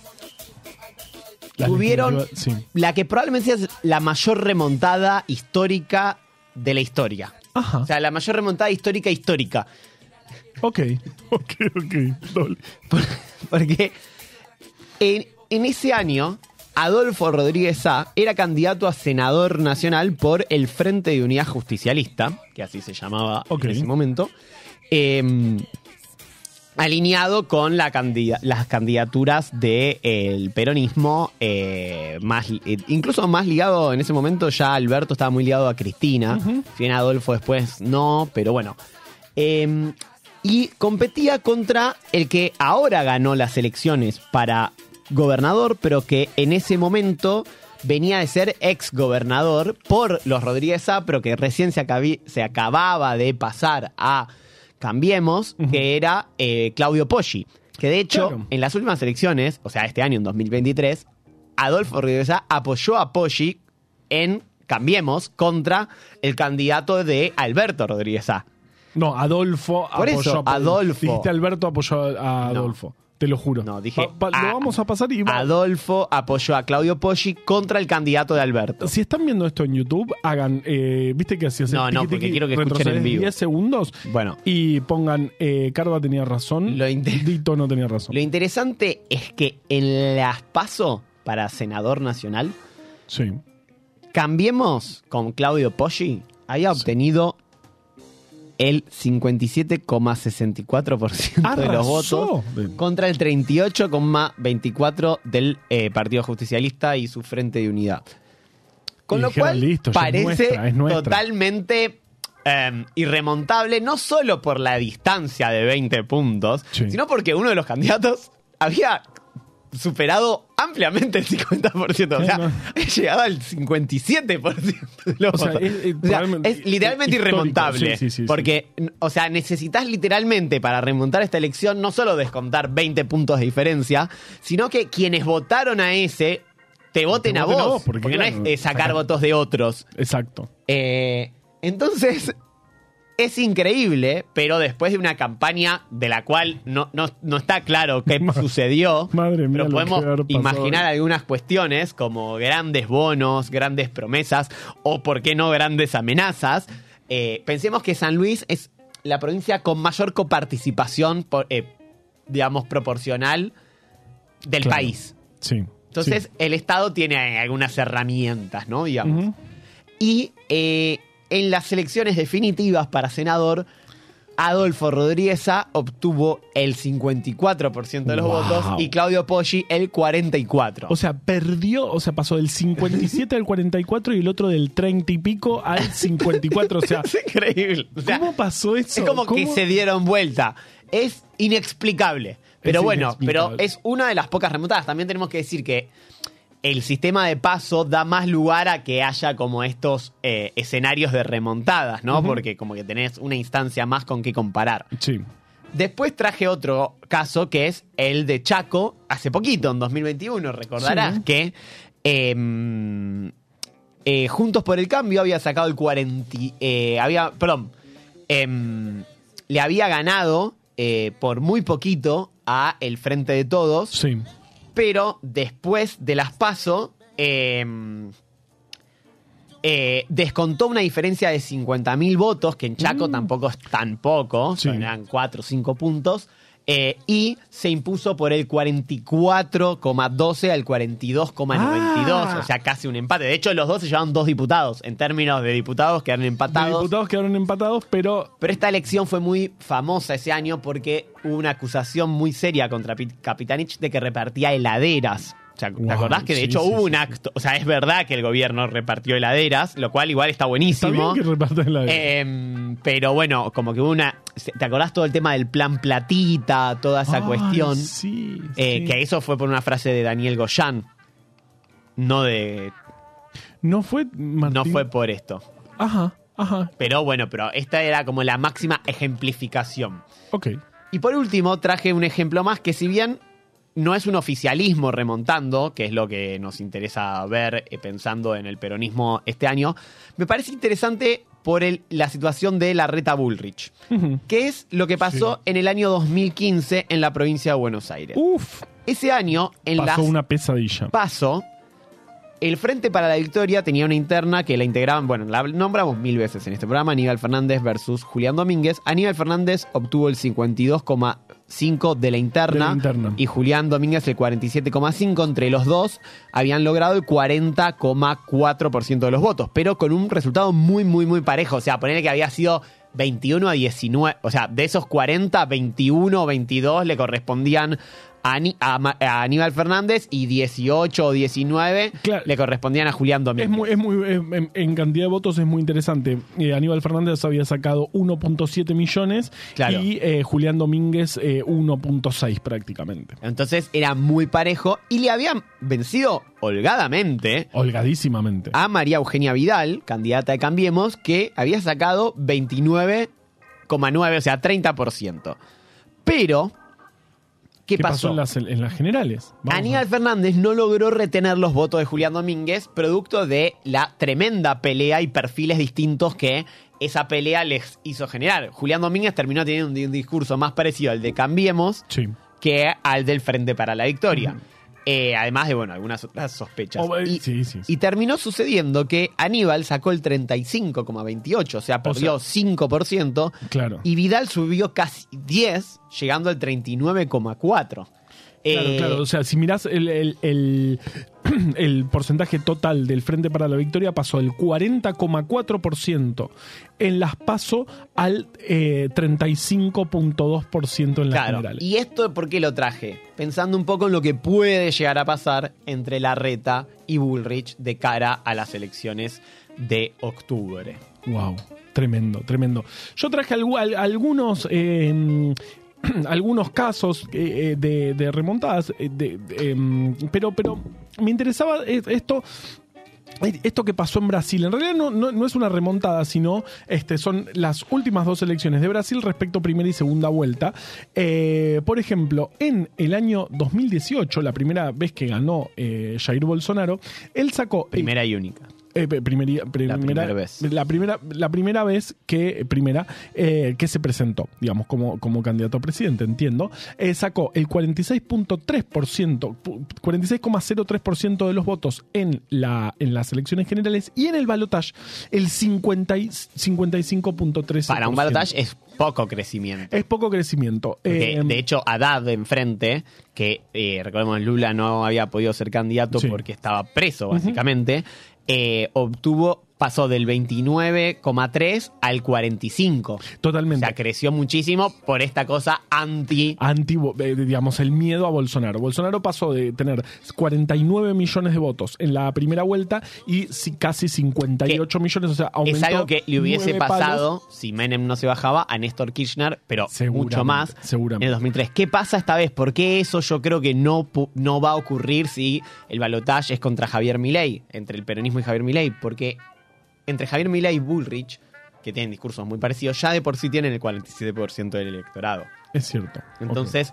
tuvieron Sí. la que probablemente es la mayor remontada histórica de la historia. Ajá. O sea, la mayor remontada histórica histórica. Ok. Ok, ok. Porque en, en ese año, Adolfo Rodríguez A era candidato a senador nacional por el Frente de Unidad Justicialista, que así se llamaba en ese momento, eh, alineado con la candida- las candidaturas del peronismo, eh, más, eh, incluso más ligado en ese momento, ya Alberto estaba muy ligado a Cristina, si bien Adolfo después no, pero bueno. Eh, y competía contra el que ahora ganó las elecciones para gobernador, pero que en ese momento venía de ser ex gobernador por los Rodríguez A, pero que recién se, se acababa de pasar a Cambiemos, que era eh, Claudio Poggi. Que de hecho, Claro. en las últimas elecciones, o sea, este año en 2023, Adolfo Rodríguez A apoyó a Poggi en Cambiemos contra el candidato de Alberto Rodríguez A. No, Adolfo Por apoyó eso, a Adolfo. Dijiste Alberto apoyó a Adolfo. Te lo juro. No, dije. Pa- pa- a- lo vamos a pasar y va- Adolfo apoyó a Claudio Poggi contra el candidato de Alberto. Si están viendo esto en YouTube, hagan, eh, ¿viste que hacías? No, no, porque quiero que escuchen en vivo. 10 segundos Bueno. y pongan, eh, Carva tenía razón, Lo inte- Dito no tenía razón. Lo interesante es que en las PASO para senador nacional, Sí. Cambiemos con Claudio Poggi, haya obtenido el 57,64% de los votos contra el 38,24% del eh, Partido Justicialista y su Frente de Unidad. Con Y lo dijeron, cual "Listo, ya es parece nuestra, es nuestra". totalmente eh, irremontable, no solo por la distancia de 20 puntos, Sí. sino porque uno de los candidatos había superado ampliamente el 50%. O sea, no. he llegado al 57% de los O sea, votos. es- es O sea, probablemente- es literalmente irremontable. Sí, sí, sí, sí. porque, o sea, necesitas literalmente para remontar esta elección no solo descontar 20 puntos de diferencia, sino que quienes votaron a ese te voten, a, voten vos, a vos, porque, porque, claro, no es eh, sacar sacar- votos de otros. Exacto. Eh, entonces, es increíble, pero después de una campaña de la cual no, no, no está claro qué Ma- sucedió, madre mía, pero podemos imaginar algunas cuestiones como grandes bonos, grandes promesas o, por qué no, grandes amenazas. Eh, pensemos que San Luis es la provincia con mayor coparticipación, por, eh, digamos, proporcional del Claro. país. Sí. Entonces, sí. el Estado tiene algunas herramientas, ¿no? Digamos. Y eh, en las elecciones definitivas para senador, Adolfo Rodríguez obtuvo el 54% de los Wow. votos y Claudio Poggi el 44%. O sea, perdió, o sea, pasó del 57 al 44 y el otro del 30 y pico al 54. O sea, es increíble. O sea, ¿cómo pasó eso? es como que se dieron vuelta. Es inexplicable. Pero Es bueno, pero es una de las pocas remontadas. También tenemos que decir que el sistema de paso da más lugar a que haya como estos eh, escenarios de remontadas, ¿no? Porque como que tenés una instancia más con qué comparar. Sí. Después traje otro caso que es el de Chaco hace poquito, en 2021. Recordarás Sí. que eh, eh, Juntos por el Cambio había sacado el 40. eh, había, perdón. em, le había ganado eh, por muy poquito a El Frente de Todos, Sí. Pero después de las PASO. em, eh, descontó una diferencia de 50.000 votos, que en Chaco tampoco es tan poco, Mm. Sí. eran 4 o 5 puntos, eh, y se impuso por el 44,12 al 42,92, Ah. o sea, casi un empate. De hecho, los dos se llevaron dos diputados. En términos de diputados quedaron empatados. diputados quedaron empatados, pero Pero esta elección fue muy famosa ese año porque hubo una acusación muy seria contra Pi- Capitanich de que repartía heladeras. Sea, ¿te Wow, acordás que de sí, hecho sí, hubo sí, un acto? O sea, es verdad que el gobierno repartió heladeras, lo cual igual está está buenísimo. bien que la Em, pero bueno, como que hubo una. ¿Te acordás todo el tema del plan platita, toda esa cuestión? Sí, Eh, sí. Que eso fue por una frase de Daniel Goyan. No de. No fue Martín. No fue por esto. Ajá, ajá. Pero bueno, pero esta era como la máxima ejemplificación. Ok. Y por último, traje un ejemplo más que si bien no es un oficialismo remontando, que es lo que nos interesa ver eh, pensando en el peronismo este año, me parece interesante por el- la situación de la reta Bullrich, que es lo que pasó en el año 2015 en la provincia de Buenos Aires. Uf, Ese año, en Uh, pasó las una pesadilla. PASO, el Frente para la Victoria tenía una interna que la integraban, bueno, la nombramos mil veces en este programa, Aníbal Fernández versus Julián Domínguez. Aníbal Fernández obtuvo el 52,5 de la interna, De la interna. y Julián Domínguez el 47,5. Entre los dos habían logrado el 40,4% de los votos, pero con un resultado muy, muy, muy parejo. O sea, ponerle que había sido 21 a 19, o sea, de esos 40, 21 o 22 le correspondían a, Aníbal Fernández y 18 o 19 Claro. le correspondían a Julián Es Domínguez. muy, es muy, eh, en, en cantidad de votos es muy interesante. Eh, Aníbal Fernández había sacado 1.7 millones Claro. y eh, Julián Domínguez eh, 1.6 prácticamente. Entonces era muy parejo y le habían vencido holgadamente Holgadísimamente. a María Eugenia Vidal, candidata de Cambiemos, que había sacado 29,9, o sea, 30%. Pero, ¿qué, ¿Qué pasó, pasó? en, las, en las generales? Vamos Aníbal Fernández no logró retener los votos de Julián Domínguez, producto de la tremenda pelea y perfiles distintos que esa pelea les hizo generar. Julián Domínguez terminó teniendo un, un discurso más parecido al de Cambiemos Sí. que al del Frente para la Victoria. Eh, además de, bueno, algunas otras sospechas. Oh, y, sí, sí, sí. y terminó sucediendo que Aníbal sacó el 35,28, o sea, perdió 5%, Claro. y Vidal subió casi 10, llegando al 39,4%. Claro, Eh, claro. O sea, si mirás el, el- el- el porcentaje total del Frente para la Victoria pasó del 40,4% en las PASO al eh, 35,2% en las Claro, generales. y esto por qué lo traje? Pensando un poco en lo que puede llegar a pasar entre Larreta y Bullrich de cara a las elecciones de octubre. Wow, tremendo, tremendo. Yo traje algu- al- algunos eh, algunos casos eh, eh, de, remontadas, eh, em, pero, me interesaba esto. Esto que pasó en Brasil, en realidad no, es una remontada, sino este, son las últimas dos elecciones de Brasil respecto a primera y segunda vuelta. Por ejemplo, en el año 2018, la primera vez que ganó Jair Bolsonaro, él sacó Primera y única. Eh, primería- primera, primera vez. La primera, la primera vez que, primera, eh, que se presentó, digamos, como, como candidato a presidente, entiendo, eh, sacó el 46.3%, pu- 46,03% de los votos en, la, en las elecciones generales y en el balotage el 50 y- 55.13%. Para un balotage es poco crecimiento. Es poco crecimiento. Porque, Eh, de hecho, Haddad enfrente, que eh, recordemos Lula no había podido ser candidato Sí. porque estaba preso, básicamente, eh, obtuvo, pasó del 29,3 al 45. O totalmente. sea, creció muchísimo por esta cosa anti. anti, eh, digamos, el miedo a Bolsonaro. Bolsonaro pasó de tener 49 millones de votos en la primera vuelta y si- casi 58 millones, o sea, aumentó Es algo que le hubiese palos. pasado si Menem no se bajaba a Néstor Kirchner, pero mucho más seguramente. en el 2003. ¿Qué pasa esta vez? ¿Por qué eso yo creo que no, no va a ocurrir si el balotaje es contra Javier Milei, entre el peronismo y Javier Milei? Porque entre Javier Milei y Bullrich, que tienen discursos muy parecidos, ya de por sí tienen el 47% del electorado. Es cierto. Entonces,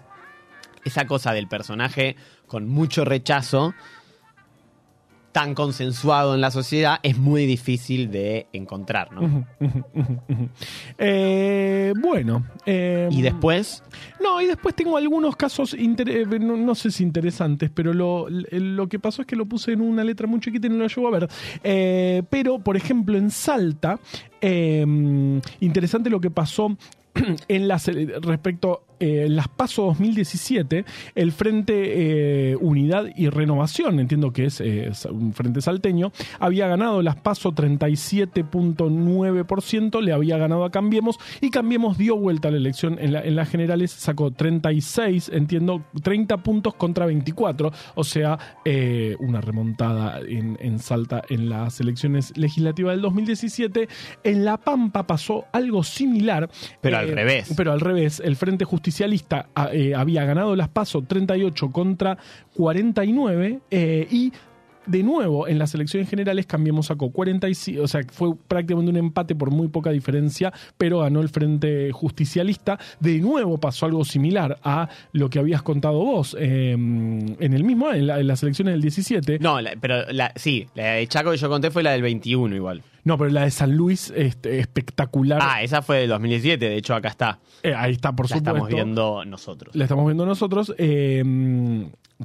esa cosa del personaje con mucho rechazo, tan consensuado en la sociedad, es muy difícil de encontrar, ¿no? Eh, bueno. eh, Y después, No, y después tengo algunos casos, eh, no, no sé si interesantes, pero lo, lo que pasó es que lo puse en una letra muy chiquita y no lo llevo a ver. Eh, pero, por ejemplo, en Salta, eh, interesante lo que pasó en las respecto eh, las PASO 2017, el Frente eh, Unidad y Renovación, entiendo que es eh, un frente salteño, había ganado las PASO 37.9%, le había ganado a Cambiemos y Cambiemos dio vuelta a la elección en, la- en las generales, sacó 36, entiendo, 30 puntos contra 24, o sea, una remontada en, en Salta en las elecciones legislativas del 2017. En La Pampa pasó algo similar. Pero al revés. Pero al revés, el Frente Justicialista ah, eh, había ganado las PASO 38 contra 49 eh, y de nuevo en las elecciones generales Cambiemos sacó 45, o sea, fue prácticamente un empate por muy poca diferencia, pero ganó el Frente Justicialista. De nuevo pasó algo similar a lo que habías contado vos eh, en el mismo en, la- en las elecciones del 17. no, la- pero la, sí, la de Chaco que yo conté fue la del 21 igual. No, pero la de San Luis este, espectacular. Ah, esa fue del 2017, de hecho acá está. Eh, ahí está, por la supuesto. estamos viendo nosotros. La estamos viendo nosotros. eh,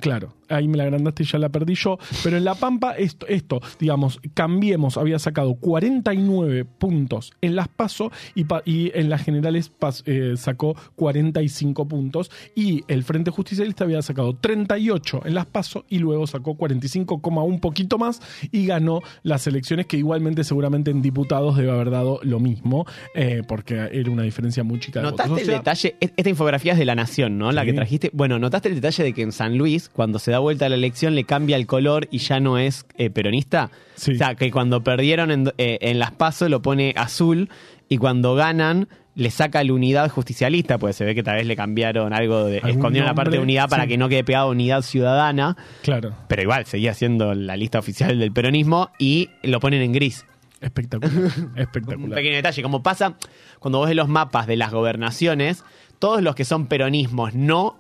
claro, ahí me la agrandaste y ya la perdí yo. Pero en La Pampa, esto, esto digamos, Cambiemos había sacado 49 puntos en las PASO y, pa- y en las generales pas- eh, sacó 45 puntos. Y el Frente Justicialista había sacado 38 en las PASO y luego sacó 45, un poquito más y ganó las elecciones que igualmente seguramente en diputados debe haber dado lo mismo eh, porque era una diferencia muy chica de votos. ¿Notaste O el detalle? Es- Esta infografía es de La Nación, ¿no? La Sí. que trajiste. Bueno, ¿notaste el detalle de que en San Luis, cuando se da vuelta la elección, le cambia el color y ya no es eh, peronista? Sí. O sea, que cuando perdieron en, eh, en las PASO lo pone azul y cuando ganan le saca la unidad justicialista, pues se ve que tal vez le cambiaron algo de... Escondieron la parte de unidad para sí. que no quede pegado unidad ciudadana, Claro. pero igual seguía siendo la lista oficial del peronismo y lo ponen en gris. Espectacular. Un Espectacular. pequeño detalle, como pasa cuando vos ves los mapas de las gobernaciones, todos los que son peronismos no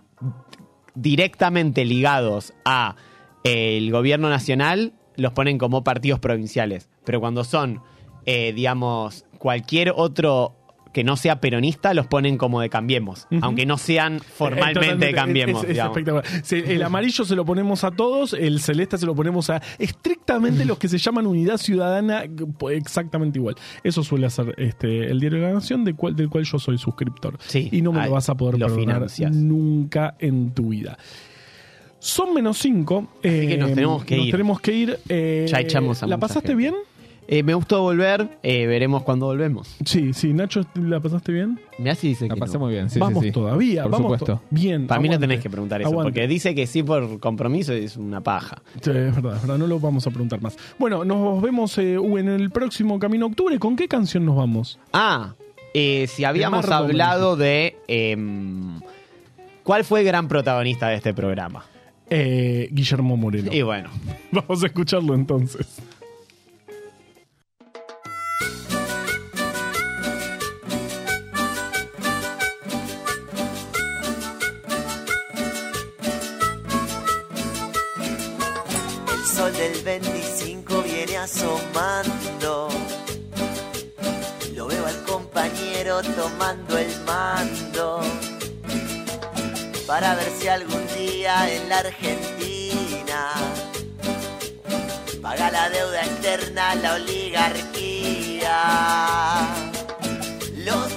directamente ligados a el gobierno nacional los ponen como partidos provinciales, pero cuando son, eh, digamos, cualquier otro que no sea peronista los ponen como de Cambiemos, aunque no sean formalmente de Cambiemos. es- espectacular. El amarillo se lo ponemos a todos, el celeste se lo ponemos a estrictamente los que se llaman unidad ciudadana, exactamente igual. Eso suele hacer este, el diario de la Nación, del cual, del cual yo soy suscriptor. Sí, y no me lo vas a poder perdonar financias. nunca en tu vida. Son menos cinco. Así que nos tenemos que nos ir. tenemos que ir. eh, Ya echamos a ¿La pasaste gente. bien? Eh, me gustó volver, eh, veremos cuando volvemos. Sí, sí, Nacho, ¿la pasaste bien? Mirá si dice. La pasé muy bien, sí, Vamos sí, sí. todavía, por vamos supuesto. Bien. Para mí no tenés que preguntar eso, porque dice que sí por compromiso y es una paja. Sí, es verdad, es verdad, no lo vamos a preguntar más. Bueno, nos vemos eh, en el próximo Camino Octubre. ¿Con qué canción nos vamos? Ah, si habíamos hablado de. Em, ¿Cuál fue el gran protagonista de este programa? Guillermo Moreno. Y bueno. vamos a escucharlo entonces. compañero tomando el mando para ver si algún día en la Argentina paga la deuda externa la oligarquía. Los